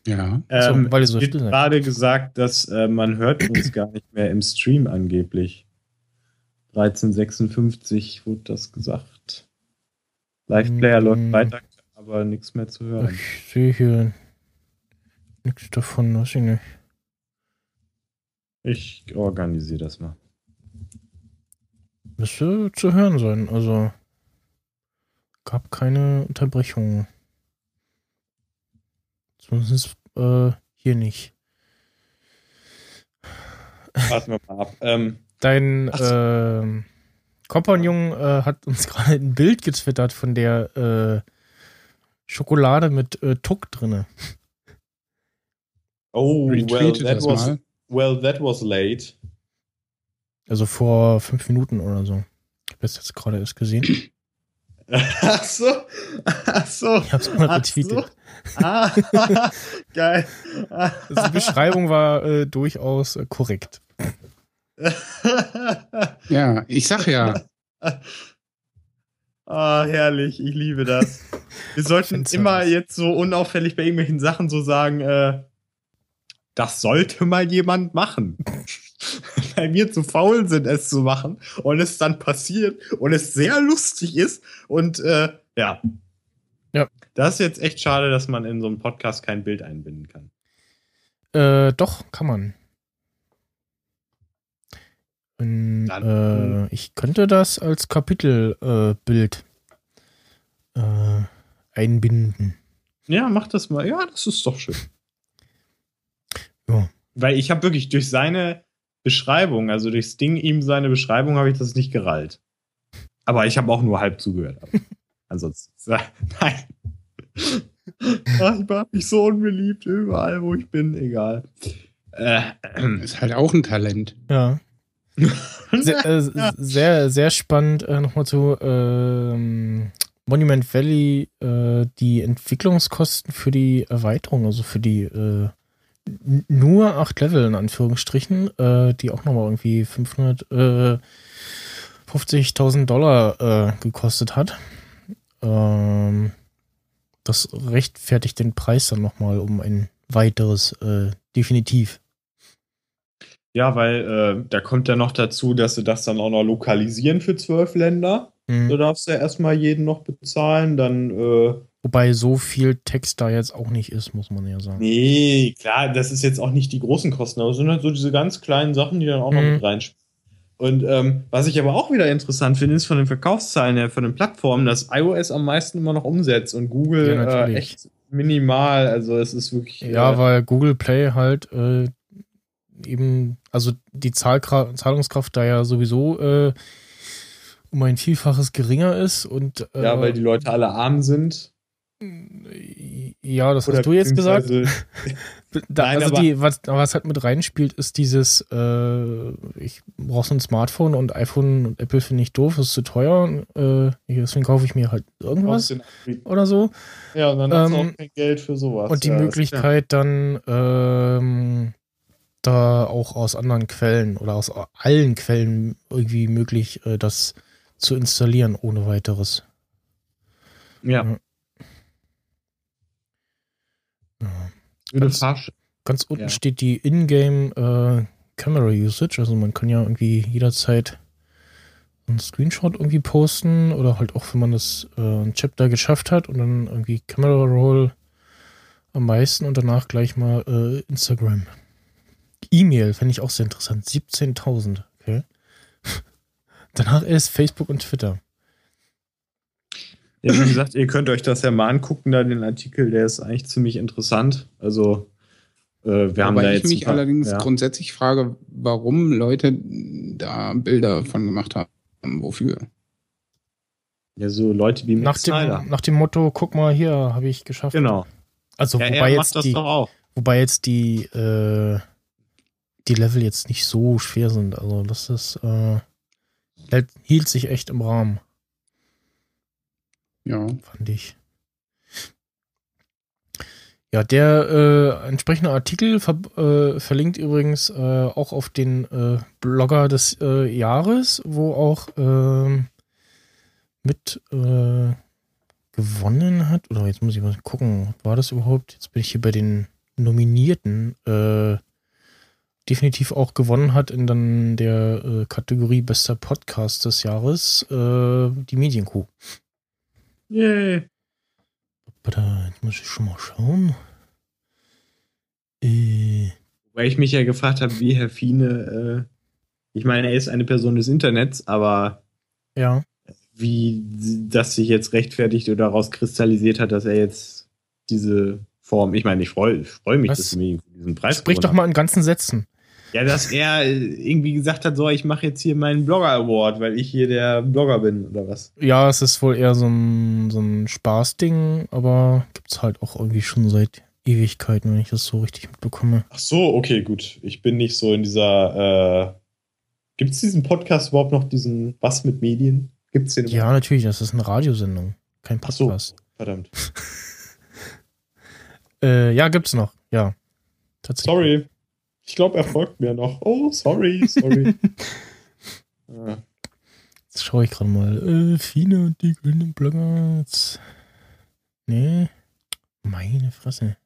Ja. So, Ähm, weil ihr es so wird still seid. gerade gesagt, dass äh, man hört uns gar nicht mehr im Stream angeblich. 1356 wurde das gesagt. Live-Player Mm. läuft weiter, aber nichts mehr zu hören. Ich sehe hier nichts davon, weiß ich nicht. Ich organisiere das mal. Müsste zu hören sein, also gab keine Unterbrechungen. Zumindest äh, hier nicht. Warten wir mal ab. Ähm, Dein so. ähm, Kompagnon äh, hat uns gerade ein Bild getwittert von der äh, Schokolade mit äh, Tuck drinne. oh, well that, das was, mal. well, that was late. Also vor fünf Minuten oder so. Ich habe das jetzt gerade erst gesehen. Ach so. Ach so. Ich hab's mal retweetet. So. Ah, geil. Also die Beschreibung war äh, durchaus äh, korrekt. Ja, ich sag ja. Ah, herrlich, ich liebe das. Wir sollten immer jetzt so unauffällig bei irgendwelchen Sachen so sagen, äh, das sollte mal jemand machen. Weil wir zu faul sind, es zu machen und es dann passiert und es sehr lustig ist und äh, ja. Ja. Das ist jetzt echt schade, dass man in so einem Podcast kein Bild einbinden kann. Äh, doch, kann man. Und, Dann- äh, ich könnte das als Kapitelbild äh, äh, einbinden. Ja, mach das mal. Ja, das ist doch schön. Ja. Weil ich habe wirklich durch seine Beschreibung, also durchs Ding ihm seine Beschreibung, habe ich das nicht gerallt. Aber ich habe auch nur halb zugehört. Ansonsten, nein. Ach, ich hab mich so unbeliebt überall, wo ich bin, egal. Äh, Ist halt auch ein Talent. Ja. Sehr, äh, sehr, sehr spannend äh, nochmal zu ähm, Monument Valley, äh, die Entwicklungskosten für die Erweiterung, also für die äh, nur acht Level in Anführungsstrichen, äh, die auch nochmal irgendwie 550.000 Dollar äh, gekostet hat. Ähm, das rechtfertigt den Preis dann nochmal um ein weiteres, äh, definitiv. Ja, weil äh, da kommt ja noch dazu, dass sie das dann auch noch lokalisieren für zwölf Länder. Mhm. Du darfst ja erstmal jeden noch bezahlen, dann äh, Wobei so viel Text da jetzt auch nicht ist, muss man ja sagen. Nee, klar, das ist jetzt auch nicht die großen Kosten, aber es sind halt so diese ganz kleinen Sachen, die dann auch noch Mhm. mit reinspielen. Und ähm, was ich aber auch wieder interessant finde, ist von den Verkaufszahlen her, von den Plattformen, dass iOS am meisten immer noch umsetzt und Google Ja, äh, echt minimal. Also es ist wirklich. Ja, äh, weil Google Play halt äh, eben, also die Zahlkra Zahlungskraft da ja sowieso äh, um ein Vielfaches geringer ist und äh, ja, weil die Leute alle arm sind. ja, das Oder hast du jetzt gesagt. Da, Nein, also die, was, was halt mit reinspielt, ist dieses, äh, ich brauche so ein Smartphone und iPhone und Apple finde ich doof, ist zu teuer, äh, deswegen kaufe ich mir halt irgendwas oder so. Ja, und dann hast du Ähm, auch kein Geld für sowas. Und die ja, Möglichkeit dann ähm, da auch aus anderen Quellen oder aus allen Quellen irgendwie möglich, äh, das zu installieren ohne weiteres. Ja, Ja. Ganz- Ganz unten Ja. steht die Ingame äh, Camera Usage, also man kann ja irgendwie jederzeit einen Screenshot irgendwie posten oder halt auch, wenn man das äh, ein Chapter geschafft hat und dann irgendwie Camera Roll am meisten und danach gleich mal äh, Instagram. E-Mail fände ich auch sehr interessant. 17.000, okay. danach erst Facebook und Twitter. Ja, wie gesagt, ihr könnt euch das ja mal angucken, da den Artikel, der ist eigentlich ziemlich interessant. Also, äh, wir haben da Wobei ich jetzt. mich ein paar- allerdings ja. grundsätzlich frage, warum Leute da Bilder von gemacht haben. Wofür? Ja, so Leute wie Nach dem, nach dem Motto, guck mal hier, habe ich geschafft. Genau. Also Ja, wobei er jetzt macht das die, doch auch. Wobei jetzt die, äh, die Level jetzt nicht so schwer sind. Also das ist, äh, hält, hielt sich echt im Rahmen, Ja. fand ich. Ja, der äh, entsprechende Artikel ver äh, verlinkt übrigens äh, auch auf den äh, Blogger des äh, Jahres, wo auch ähm, mit äh, gewonnen hat. Oder jetzt muss ich mal gucken, war das überhaupt? Jetzt bin ich hier bei den Nominierten. Definitiv auch gewonnen hat in dann der äh, Kategorie Bester Podcast des Jahres äh, die Medienkuh. Yay. Warte, jetzt muss ich schon mal schauen. Äh, Weil ich mich ja gefragt habe, wie Herr Fiene, äh, ich meine, er ist eine Person des Internets, aber ja. wie das sich jetzt rechtfertigt oder rauskristallisiert hat, dass er jetzt diese Form, ich meine, ich freue freu mich, Was? dass er mir diesen Preis Sprich doch mal in ganzen Sätzen. Ja, dass er irgendwie gesagt hat, so, ich mache jetzt hier meinen Blogger Award, weil ich hier der Blogger bin oder was. Ja, es ist wohl eher so ein, so ein Spaßding, aber gibt's halt auch irgendwie schon seit Ewigkeiten, wenn ich das so richtig mitbekomme. Ach so, okay, gut. Ich bin nicht so in dieser, äh, gibt es diesen Podcast überhaupt noch, diesen Was mit Medien? Gibt's den? Ja, natürlich, das ist eine Radiosendung, kein Ach so. Podcast. Verdammt. Äh, ja, gibt's noch, ja. Tatsächlich. Sorry. Ich glaube, er folgt mir noch. Oh, sorry, sorry. Ah. Jetzt schaue ich gerade mal. Äh, Fine und die grünen Blogger. Nee. Meine Fresse.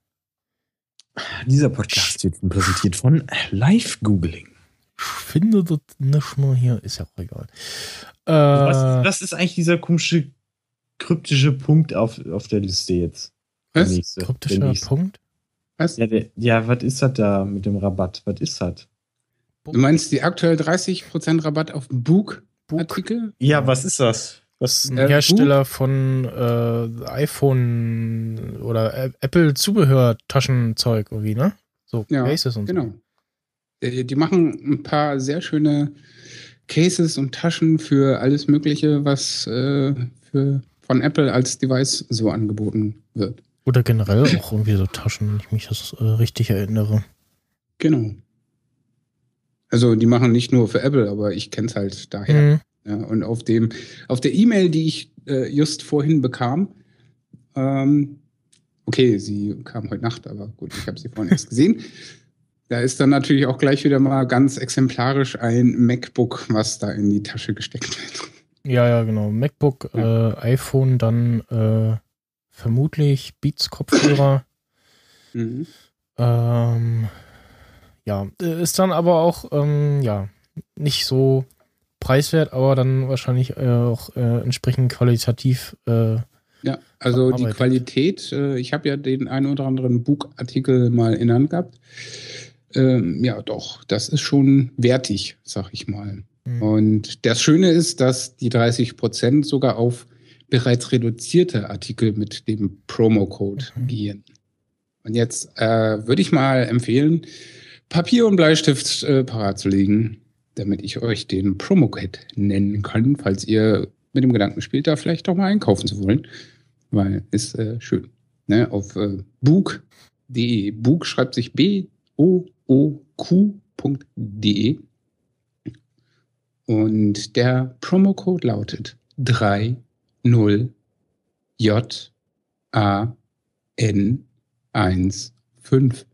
Dieser Podcast wird präsentiert von Live-Googling. Ich finde das nicht mehr hier. Ist ja auch egal. Äh, Was, was ist eigentlich dieser komische kryptische Punkt auf, auf der Liste jetzt? Der Was? nächste. kryptischer. Punkt. Was? Ja, der, ja, was ist das da mit dem Rabatt? Was ist das? Du meinst die aktuell 30% Rabatt auf Book. Book-Artikel? Ja, was ist das? Das ist ein Äh, Hersteller von äh, iPhone oder Apple Zubehör-Taschenzeug irgendwie, ne? So Ja, Cases und Genau. Äh, Die machen ein paar sehr schöne Cases und Taschen für alles Mögliche, was äh, für, von Apple als Device so angeboten wird. Oder generell auch irgendwie so Taschen, wenn ich mich das äh, richtig erinnere. Genau. Also die machen nicht nur für Apple, aber ich kenne es halt daher. Mhm. Ja, und auf dem, auf der E-Mail, die ich äh, just vorhin bekam, ähm, okay, sie kam heute Nacht, aber gut, ich habe sie vorhin erst gesehen. Da ist dann natürlich auch gleich wieder mal ganz exemplarisch ein MacBook, was da in die Tasche gesteckt wird. Ja, ja, genau. MacBook, Ja. äh, iPhone, dann äh, vermutlich Beats Kopfhörer. Mhm. Ähm, ja, äh, ist dann aber auch, ähm, ja, nicht so preiswert, aber dann wahrscheinlich äh, auch äh, entsprechend qualitativ. Äh, Ja, also die. Qualität, äh, ich habe ja den einen oder anderen Book-Artikel mal in Hand gehabt. Ähm, ja, doch, das ist schon wertig, sag ich mal. mh. Und das Schöne ist, dass die 30 Prozent sogar auf bereits reduzierte Artikel mit dem Promo-Code Mhm. gehen. Und jetzt äh, würde ich mal empfehlen, Papier und Bleistift äh, parat zu legen, damit ich euch den Promo-Code nennen kann, falls ihr mit dem Gedanken spielt, da vielleicht doch mal einkaufen zu wollen. Weil ist äh, schön. Ne? Auf äh, book.de. Book schreibt sich B-O-O-Q.de. Und der Promocode lautet 30JAN15.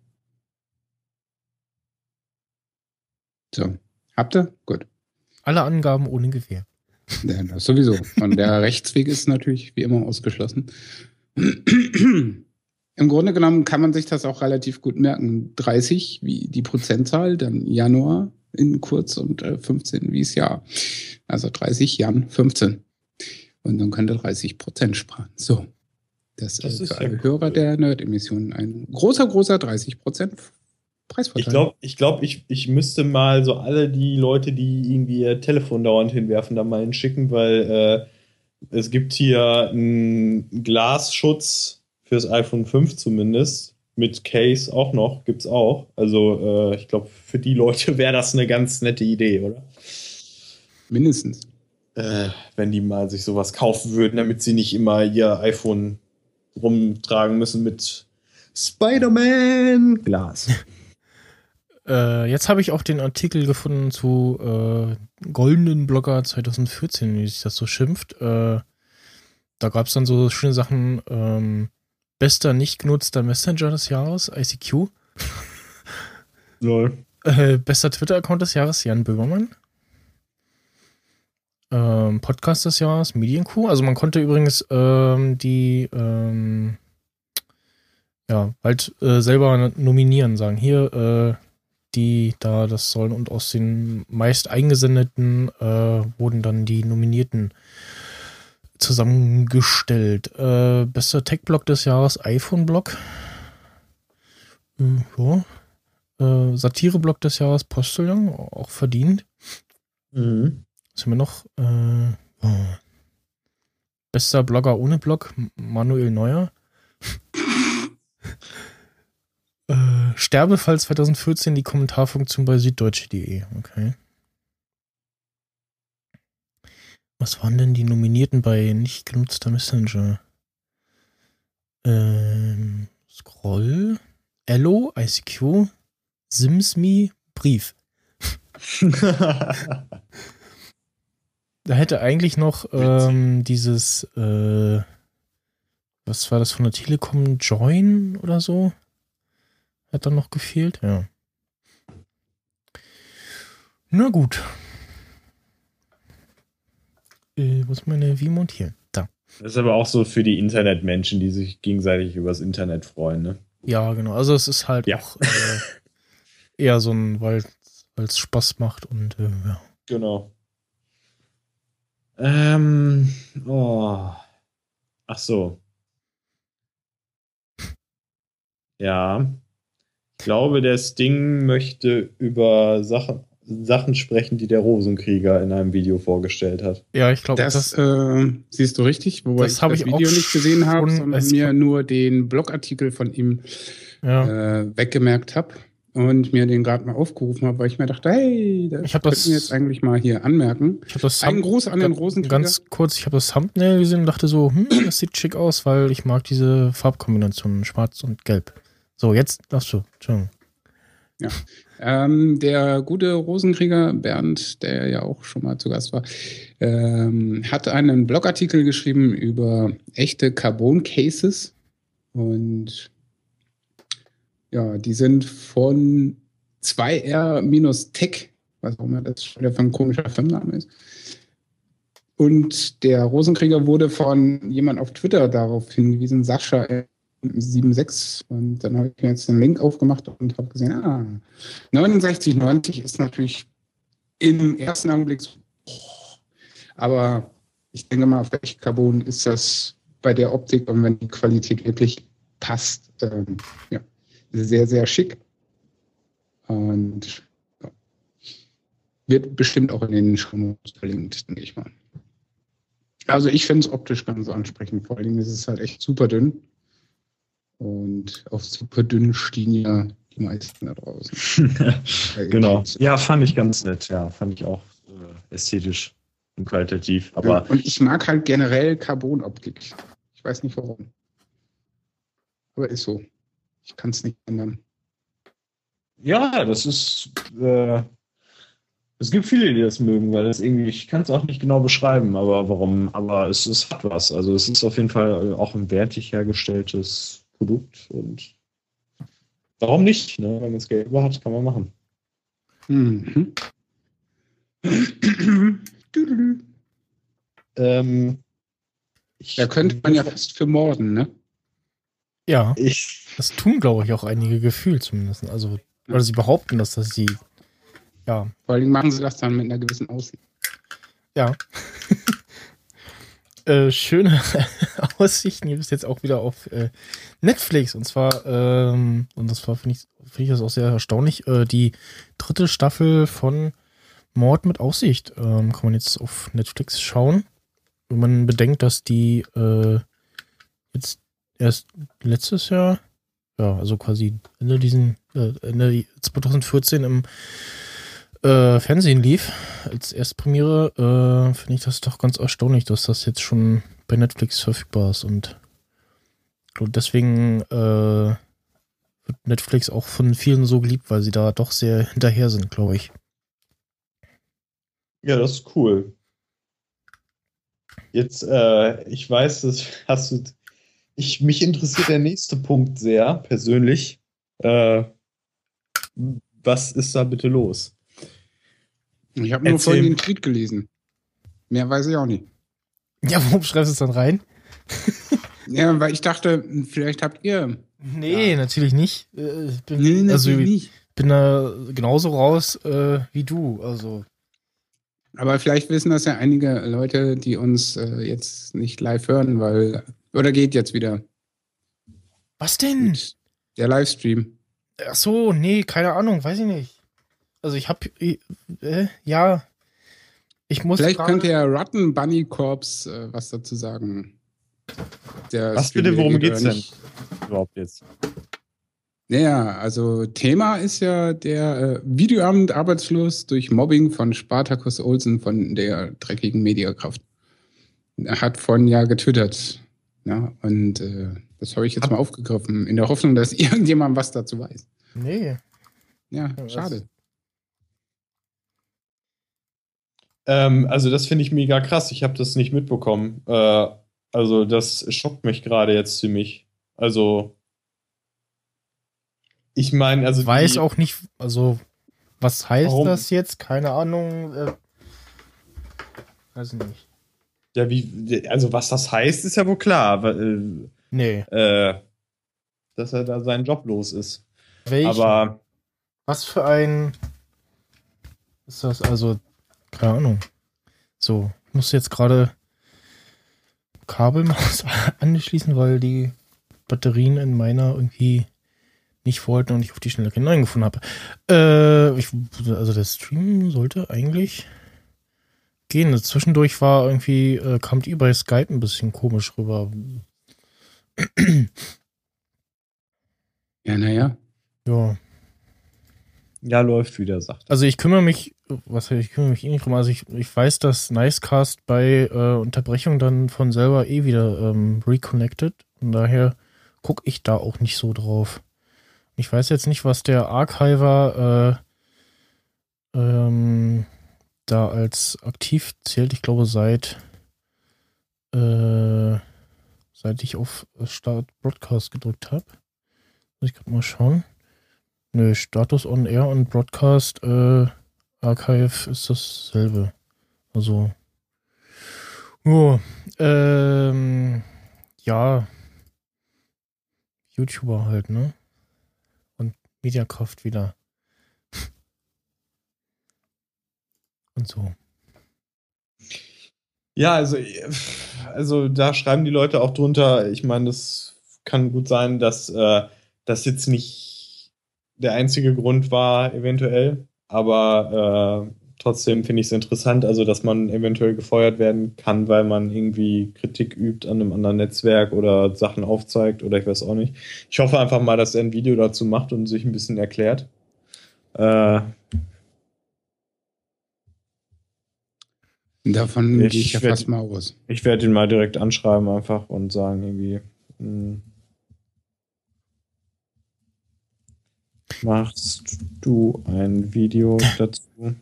So, habt ihr? Gut. Alle Angaben ohne Gewähr. Ja, das sowieso. Und der Rechtsweg ist natürlich wie immer ausgeschlossen. Im Grunde genommen kann man sich das auch relativ gut merken. 30 wie die Prozentzahl, dann Januar in kurz und äh, 15 wie das Jahr. Also 30 Jan 15. Und dann könnt ihr 30 Prozent sparen. So. Das, Das ist für ja alle cool. Hörer der Nerd-Emissionen ein großer, großer 30 Prozent Preisvorteil. Ich glaube, ich, glaub, ich, ich müsste mal so alle die Leute, die irgendwie ihr Telefon dauernd hinwerfen, da mal hinschicken, weil äh, es gibt hier einen Glasschutz fürs iPhone 5 zumindest. Mit Case auch noch, gibt's auch. Also äh, ich glaube, für die Leute wäre das eine ganz nette Idee, oder? Mindestens. Äh, wenn die mal sich sowas kaufen würden, damit sie nicht immer ihr iPhone rumtragen müssen mit Spider-Man Glas. Äh, jetzt habe ich auch den Artikel gefunden zu äh, Goldenen Blogger 2014, wie sich das so schimpft. Äh, da gab es dann so schöne Sachen. Ähm, bester nicht genutzter Messenger des Jahres, ICQ. Lol. Äh, bester Twitter-Account des Jahres, Jan Böhmermann. Ähm, Podcast des Jahres, Medienkuh. Also man konnte übrigens ähm, die ähm, ja, halt äh, selber nominieren, sagen, hier, äh, die da das sollen und aus den meist eingesendeten äh, wurden dann die Nominierten zusammengestellt. Äh, bester Tech-Blog des Jahres, iPhone-Blog. Äh, ja. Äh, Satire-Blog des Jahres, Postillon, auch verdient. Mhm. Was haben wir noch? Äh, oh. Bester Blogger ohne Blog, Manuel Neuer. äh, Sterbefall 2014, die Kommentarfunktion bei süddeutsche.de. Okay. Was waren denn die Nominierten bei nicht genutzter Messenger? Ähm, Scroll, Ello, ICQ, SimsMe, Brief. Da hätte eigentlich noch ähm, dieses, äh, was war das von der Telekom Join oder so? Hat dann noch gefehlt, ja. Na gut. Äh, wo ist meine Vimont hier? Da. Das ist aber auch so für die Internetmenschen, die sich gegenseitig übers Internet freuen, ne? Ja, genau. Also es ist halt Ja. auch äh, eher so ein, weil es Spaß macht und äh, ja. Genau. Ähm, oh. Ach so. Ja. Ich glaube, der Sting möchte über Sachen, Sachen sprechen, die der Rosenkrieger in einem Video vorgestellt hat. Ja, ich glaube, Das, das, äh, siehst du richtig, wobei Das ich das ich Video nicht gesehen habe, sondern mir nur den Blogartikel von ihm ja. äh, weggemerkt habe und mir den gerade mal aufgerufen habe, weil ich mir dachte, hey, das Ich hab das- jetzt eigentlich mal hier anmerken. Ich habe das Ein Gruß an den Rosenkrieger. Ganz kurz, ich habe das Thumbnail gesehen und dachte so, hm, das sieht schick aus, weil ich mag diese Farbkombination schwarz und gelb. So, jetzt darfst du. Entschuldigung. Ähm, der gute Rosenkrieger Bernd, der ja auch schon mal zu Gast war, ähm, hat einen Blogartikel geschrieben über echte Carbon Cases und ja, die sind von 2R-Tech, was auch immer das schon wieder für ein komischer Firmenname ist. Und der Rosenkrieger wurde von jemand auf Twitter darauf hingewiesen, Sascha 76 und dann habe ich mir jetzt den Link aufgemacht und habe gesehen, ah, 69,90 ist natürlich im ersten Augenblick so, aber ich denke mal, auf echt Carbon ist das bei der Optik und wenn die Qualität wirklich passt, ähm, ja, sehr, sehr schick und ja, wird bestimmt auch in den Shownotes verlinkt, denke ich mal. Also ich finde es optisch ganz ansprechend, vor allen Dingen ist es halt echt super dünn. Und auf super dünn stehen ja die meisten da draußen. genau. Ja, fand ich ganz nett. Ja, fand ich auch äh, ästhetisch und qualitativ. Ja, Aber und ich mag halt generell Carbonoptik. Ich weiß nicht warum. Aber ist so. Ich kann es nicht ändern. ja, das ist. Äh, es gibt viele, die das mögen, weil das irgendwie, ich kann es auch nicht genau beschreiben, aber warum, aber es, es hat was. Also es ist auf jeden Fall auch ein wertig hergestelltes Produkt und warum nicht? Ne? Wenn man das Geld über hat, kann man machen. Mhm. Ähm, da könnte man ja fast für morden, ne? Ja, Ich, das tun, glaube ich, auch einige gefühlt zumindest. Also, oder sie behaupten, dass das sie. Ja, Vor allem machen sie das dann mit einer gewissen Aussicht. ja. äh, schöne Aussichten gibt es jetzt auch wieder auf äh, Netflix. Und zwar, ähm, und das war, finde ich, finde ich das auch sehr erstaunlich, äh, die dritte Staffel von Mord mit Aussicht ähm, kann man jetzt auf Netflix schauen. Wenn man bedenkt, dass die äh, jetzt erst letztes Jahr, ja, also quasi Ende diesen, äh, Ende 2014 im äh, Fernsehen lief, als Erstpremiere, äh, finde ich das doch ganz erstaunlich, dass das jetzt schon bei Netflix verfügbar ist. Und deswegen äh, wird Netflix auch von vielen so geliebt, weil sie da doch sehr hinterher sind, glaube ich. ja, das ist cool. Jetzt, äh, ich weiß, das hast du. Ich, mich interessiert der nächste Punkt sehr, persönlich. Äh, was ist da bitte los? Ich habe nur vorhin den Tweet gelesen. Mehr weiß ich auch nicht. Ja, warum schreibst du es dann rein? Ja, weil ich dachte, vielleicht habt ihr. Nee, natürlich nicht. Äh, ich bin, also, ich nicht. bin da genauso raus äh, wie du. Also, Aber vielleicht wissen das ja einige Leute, die uns äh, jetzt nicht live hören, weil. Oder geht jetzt wieder was denn? der Livestream. Ach so, nee, keine Ahnung, weiß ich nicht. Also ich hab, äh, ja, ich muss Vielleicht könnte ja Rotten Bunny Corps äh, was dazu sagen. Der Was Stream, bitte, worum geht geht's denn? Überhaupt jetzt. Naja, also Thema ist ja der äh, Videoabend arbeitslos durch Mobbing von Spartacus Olsen von der dreckigen Mediakraft. Er hat von ja getwittert. Ja, und äh, das habe ich jetzt mal aufgegriffen, in der Hoffnung, dass irgendjemand was dazu weiß. Nee. Ja, das- schade. Ähm, also das finde ich mega krass. Ich habe das nicht mitbekommen. Äh, also das schockt mich gerade jetzt ziemlich. Also ich meine, also Ich weiß auch nicht, also was heißt Warum? das jetzt? Keine Ahnung. Äh, weiß ich nicht. ja wie also was das heißt, ist ja wohl klar, weil, Nee. äh, äh, dass er da seinen Job los ist. Welch, Aber was für ein ist das? Also, keine Ahnung. So, ich muss jetzt gerade Kabelmaus anschließen, weil die Batterien in meiner irgendwie nicht wollten und ich auf die Schnelle keinen neuen gefunden habe. Äh, ich, also der Stream sollte eigentlich gehen. Zwischendurch war irgendwie, äh, kam die bei Skype ein bisschen komisch rüber. Ja, naja. Ja. ja, läuft wieder, sagt. Also ich kümmere mich, was heißt, ich kümmere mich eh nicht drum. Also ich, ich weiß, dass Nicecast bei äh, Unterbrechung dann von selber eh wieder ähm, reconnected. Und daher gucke ich da auch nicht so drauf. Ich weiß jetzt nicht, was der Archiver äh, ähm, da als aktiv zählt. Ich glaube, seit äh, seit ich auf Start Broadcast gedrückt habe. Muss ich gerade mal schauen. Nö, Status on Air und Broadcast äh, Archive ist dasselbe. Also. Oh, ähm, ja. YouTuber halt, ne? Mediakraft wieder. Und so. Ja, also, also da schreiben die Leute auch drunter, ich meine, das kann gut sein, dass äh, das jetzt nicht der einzige Grund war, eventuell, aber äh, trotzdem finde ich es interessant, also dass man eventuell gefeuert werden kann, weil man irgendwie Kritik übt an einem anderen Netzwerk oder Sachen aufzeigt oder ich weiß auch nicht. Ich hoffe einfach mal, dass er ein Video dazu macht und sich ein bisschen erklärt. Äh, Davon gehe ich ja werd- fast mal aus. Ich werde ihn mal direkt anschreiben einfach und sagen irgendwie, hm, machst du ein Video dazu?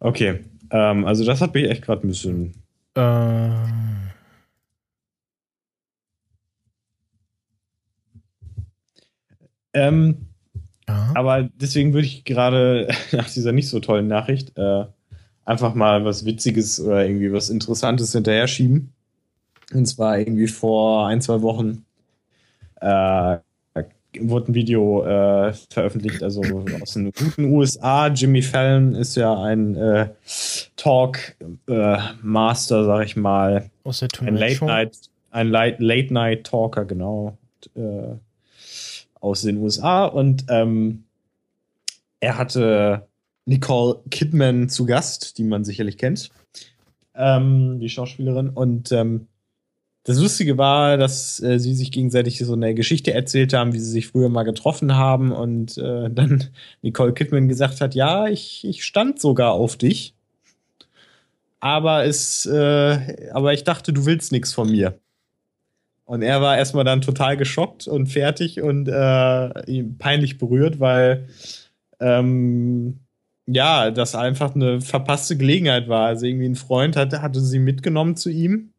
Okay, ähm, also das hat mich echt gerade ein bisschen. Äh, Ähm, ja. Aber deswegen würde ich gerade nach dieser nicht so tollen Nachricht äh, einfach mal was Witziges oder irgendwie was Interessantes hinterher schieben. Und zwar irgendwie vor ein, zwei Wochen äh, wurde ein Video äh, veröffentlicht, also aus den guten USA. Jimmy Fallon ist ja ein äh, Talk-Master, sag ich mal. Aus der Ein Tonight Show. Late-Night ein Late- Late-Night-Talker, genau. Äh, aus den USA. Und ähm, er hatte Nicole Kidman zu Gast, die man sicherlich kennt. Ähm, die Schauspielerin. Und ähm, das Lustige war, dass äh, sie sich gegenseitig so eine Geschichte erzählt haben, wie sie sich früher mal getroffen haben. Und äh, dann Nicole Kidman gesagt hat: Ja, ich, ich stand sogar auf dich. Aber es, äh, aber ich dachte, du willst nichts von mir. Und er war erstmal dann total geschockt und fertig und äh, peinlich berührt, weil ähm, ja, das einfach eine verpasste Gelegenheit war. Also irgendwie ein Freund hatte, hatte sie mitgenommen zu ihm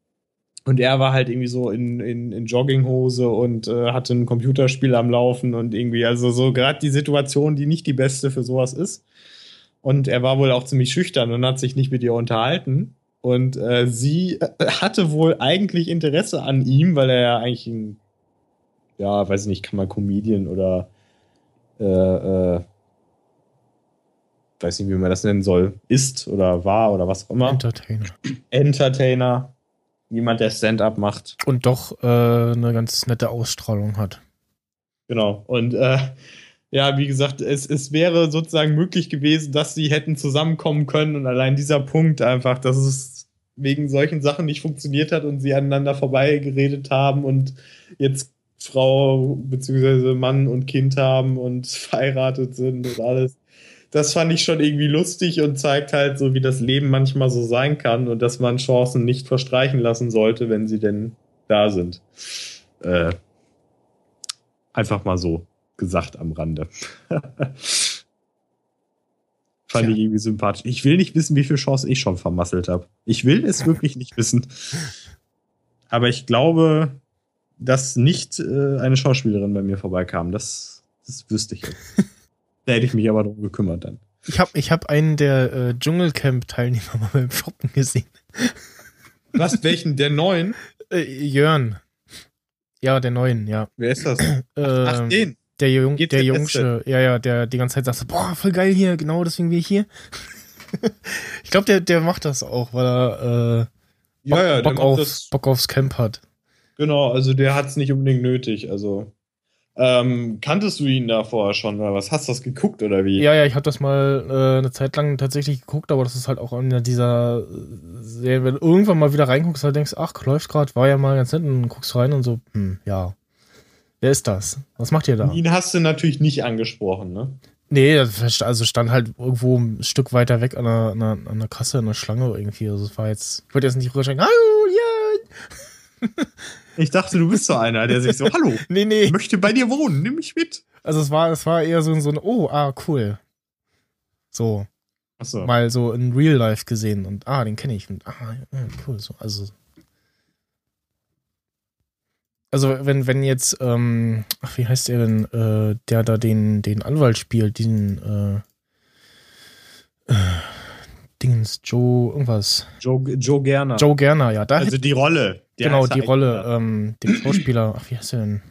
und er war halt irgendwie so in, in, in Jogginghose und äh, hatte ein Computerspiel am Laufen und irgendwie, also so gerade die Situation, die nicht die beste für sowas ist. Und er war wohl auch ziemlich schüchtern und hat sich nicht mit ihr unterhalten. Und äh, sie äh, hatte wohl eigentlich Interesse an ihm, weil er ja eigentlich ein, ja, weiß nicht, kann man Comedian oder äh, äh, weiß nicht, wie man das nennen soll, ist oder war oder was auch immer. Entertainer. Entertainer, jemand, der Stand-up macht. Und doch äh, eine ganz nette Ausstrahlung hat. Genau. Und äh, ja, wie gesagt, es, es wäre sozusagen möglich gewesen, dass sie hätten zusammenkommen können und allein dieser Punkt einfach, dass es wegen solchen Sachen nicht funktioniert hat und sie aneinander vorbeigeredet haben und jetzt Frau beziehungsweise Mann und Kind haben und verheiratet sind und alles. Das fand ich schon irgendwie lustig und zeigt halt so, wie das Leben manchmal so sein kann und dass man Chancen nicht verstreichen lassen sollte, wenn sie denn da sind. Äh, einfach mal so gesagt am Rande. Fand Tja. ich irgendwie sympathisch. Ich will nicht wissen, wie viele Chancen ich schon vermasselt habe. Ich will es wirklich nicht wissen. Aber ich glaube, dass nicht äh, eine Schauspielerin bei mir vorbeikam. Das, das wüsste ich jetzt. da hätte ich mich aber drum gekümmert dann. Ich habe ich hab einen der äh, Dschungelcamp-Teilnehmer mal beim Shoppen gesehen. Was, welchen? Der neuen? Äh, Jörn. Ja, der neuen, ja. Wer ist das? Ähm, den. Der, Jung, Geht's der der Jungsche, ja, ja, der die ganze Zeit sagt, so, boah, voll geil hier, genau deswegen bin ich hier. ich glaube, der, der macht das auch, weil er äh, Bock, Ja, ja, Bock, auf. Bock aufs Camp hat. Genau, also der hat es nicht unbedingt nötig. Also. Ähm, kanntest du ihn da vorher schon oder was? Hast du das geguckt oder wie? Ja, ja, ich habe das mal äh, eine Zeit lang tatsächlich geguckt, aber das ist halt auch einer dieser äh, Serien, wenn du irgendwann mal wieder reinguckst, halt denkst, ach, läuft gerade, war ja mal ganz nett und dann guckst rein und so, hm, ja. Wer ist das? Was macht ihr da? Ihn hast du natürlich nicht angesprochen, ne? Nee, also stand halt irgendwo ein Stück weiter weg an der, an der, an der Kasse, der Schlange irgendwie. Also es war jetzt, ich wollte jetzt nicht rüberschreien, hallo, ja. Ich dachte, du bist so einer, der sich so, hallo, Nee, ich nee. möchte bei dir wohnen, nimm mich mit. Also es war, es war eher so, so ein, oh, ah, cool. So, Achso. mal so in Real Life gesehen und ah, den kenne ich und ah, cool, so, also. Also wenn, wenn jetzt, ähm, ach, wie heißt der denn, äh, der da den, den Anwalt spielt, diesen, äh, äh, Dingens, Joe, irgendwas. Joe, Joe Gerner. Joe Gerner, ja, da also die Rolle. Der genau, die ja Rolle, ähm, dem Schauspieler, ach, wie heißt der denn?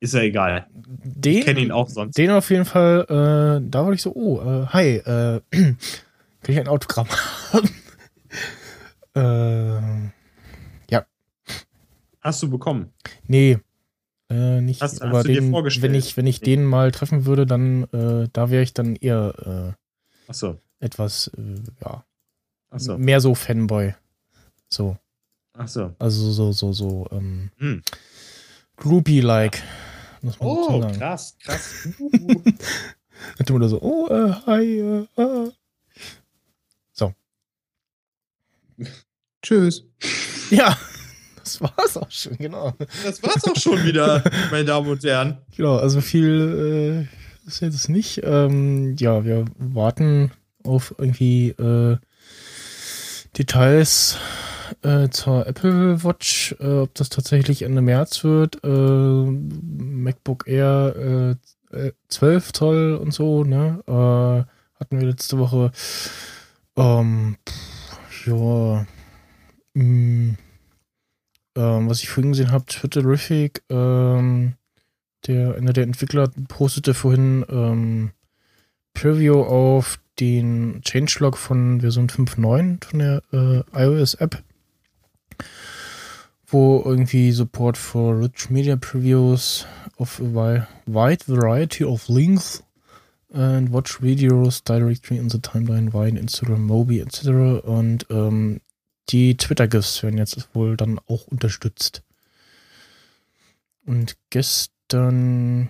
Ist ja egal. Den, Ich kenne ihn auch sonst. Den auf jeden Fall, äh, da war ich so, oh, äh, hi, äh, kann ich ein Autogramm haben? äh, Hast du bekommen? nee, äh, nicht, Hast- hast aber du dir den, vorgestellt? wenn ich, wenn ich den mal treffen würde, dann, äh, da wäre ich dann eher, äh, etwas, äh, ja, Achso. mehr so Fanboy. So, Achso. also so, so, so, ähm, Hm. Groupie-like. Oh, krass, krass. Dann tun wir so, oh, äh, hi, äh, ah. Tschüss. Ja, das war's auch schon, genau. das war's auch schon wieder, meine Damen und Herren. Genau, also viel äh, ist jetzt nicht. Ähm, ja, wir warten auf irgendwie äh, Details äh, zur Apple Watch, äh, ob das tatsächlich Ende März wird. Äh, MacBook Air äh, äh, 12 Zoll und so, ne? Äh, hatten wir letzte Woche. Ähm, ja. Mh, ähm, was ich vorhin gesehen habe, Twitterific, ähm, der, einer der Entwickler postete vorhin ähm, Preview auf den Changelog von Version 5.9 von der äh, iOS-App, wo irgendwie Support for rich media previews of a wi- wide variety of links and watch videos directly in the timeline via Instagram, Mobi etc. Und ähm, die Twitter-GIFs werden jetzt wohl dann auch unterstützt. Und gestern,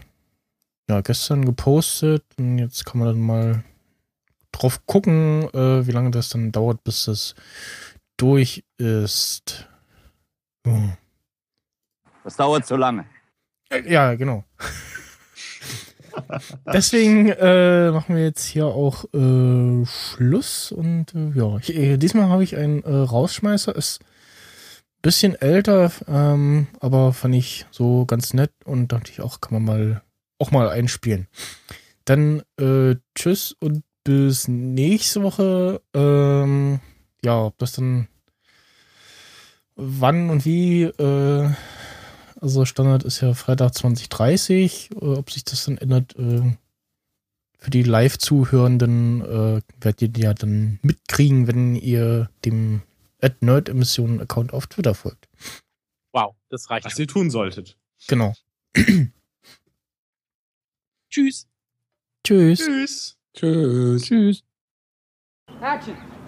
ja, gestern gepostet und jetzt kann man dann mal drauf gucken, äh, wie lange das dann dauert, bis das durch ist. Oh. Das dauert zu lange. Äh, Ja, genau. Deswegen äh, machen wir jetzt hier auch äh, Schluss und äh, ja, ich, äh, diesmal habe ich einen äh, Rausschmeißer, ist ein bisschen älter, ähm, aber fand ich so ganz nett und dachte ich auch, kann man mal auch mal einspielen. Dann äh, tschüss und bis nächste Woche. Ähm, ja, ob das dann wann und wie äh, also Standard ist ja Freitag 2030. Äh, ob sich das dann ändert, äh, für die Live-Zuhörenden äh, werdet ihr ja dann mitkriegen, wenn ihr dem Nerd-Emissionen-Account auf Twitter folgt. Wow, das reicht. Was schon. ihr tun solltet. Genau. Tschüss. Tschüss. Tschüss. Tschüss. Tschüss. Action.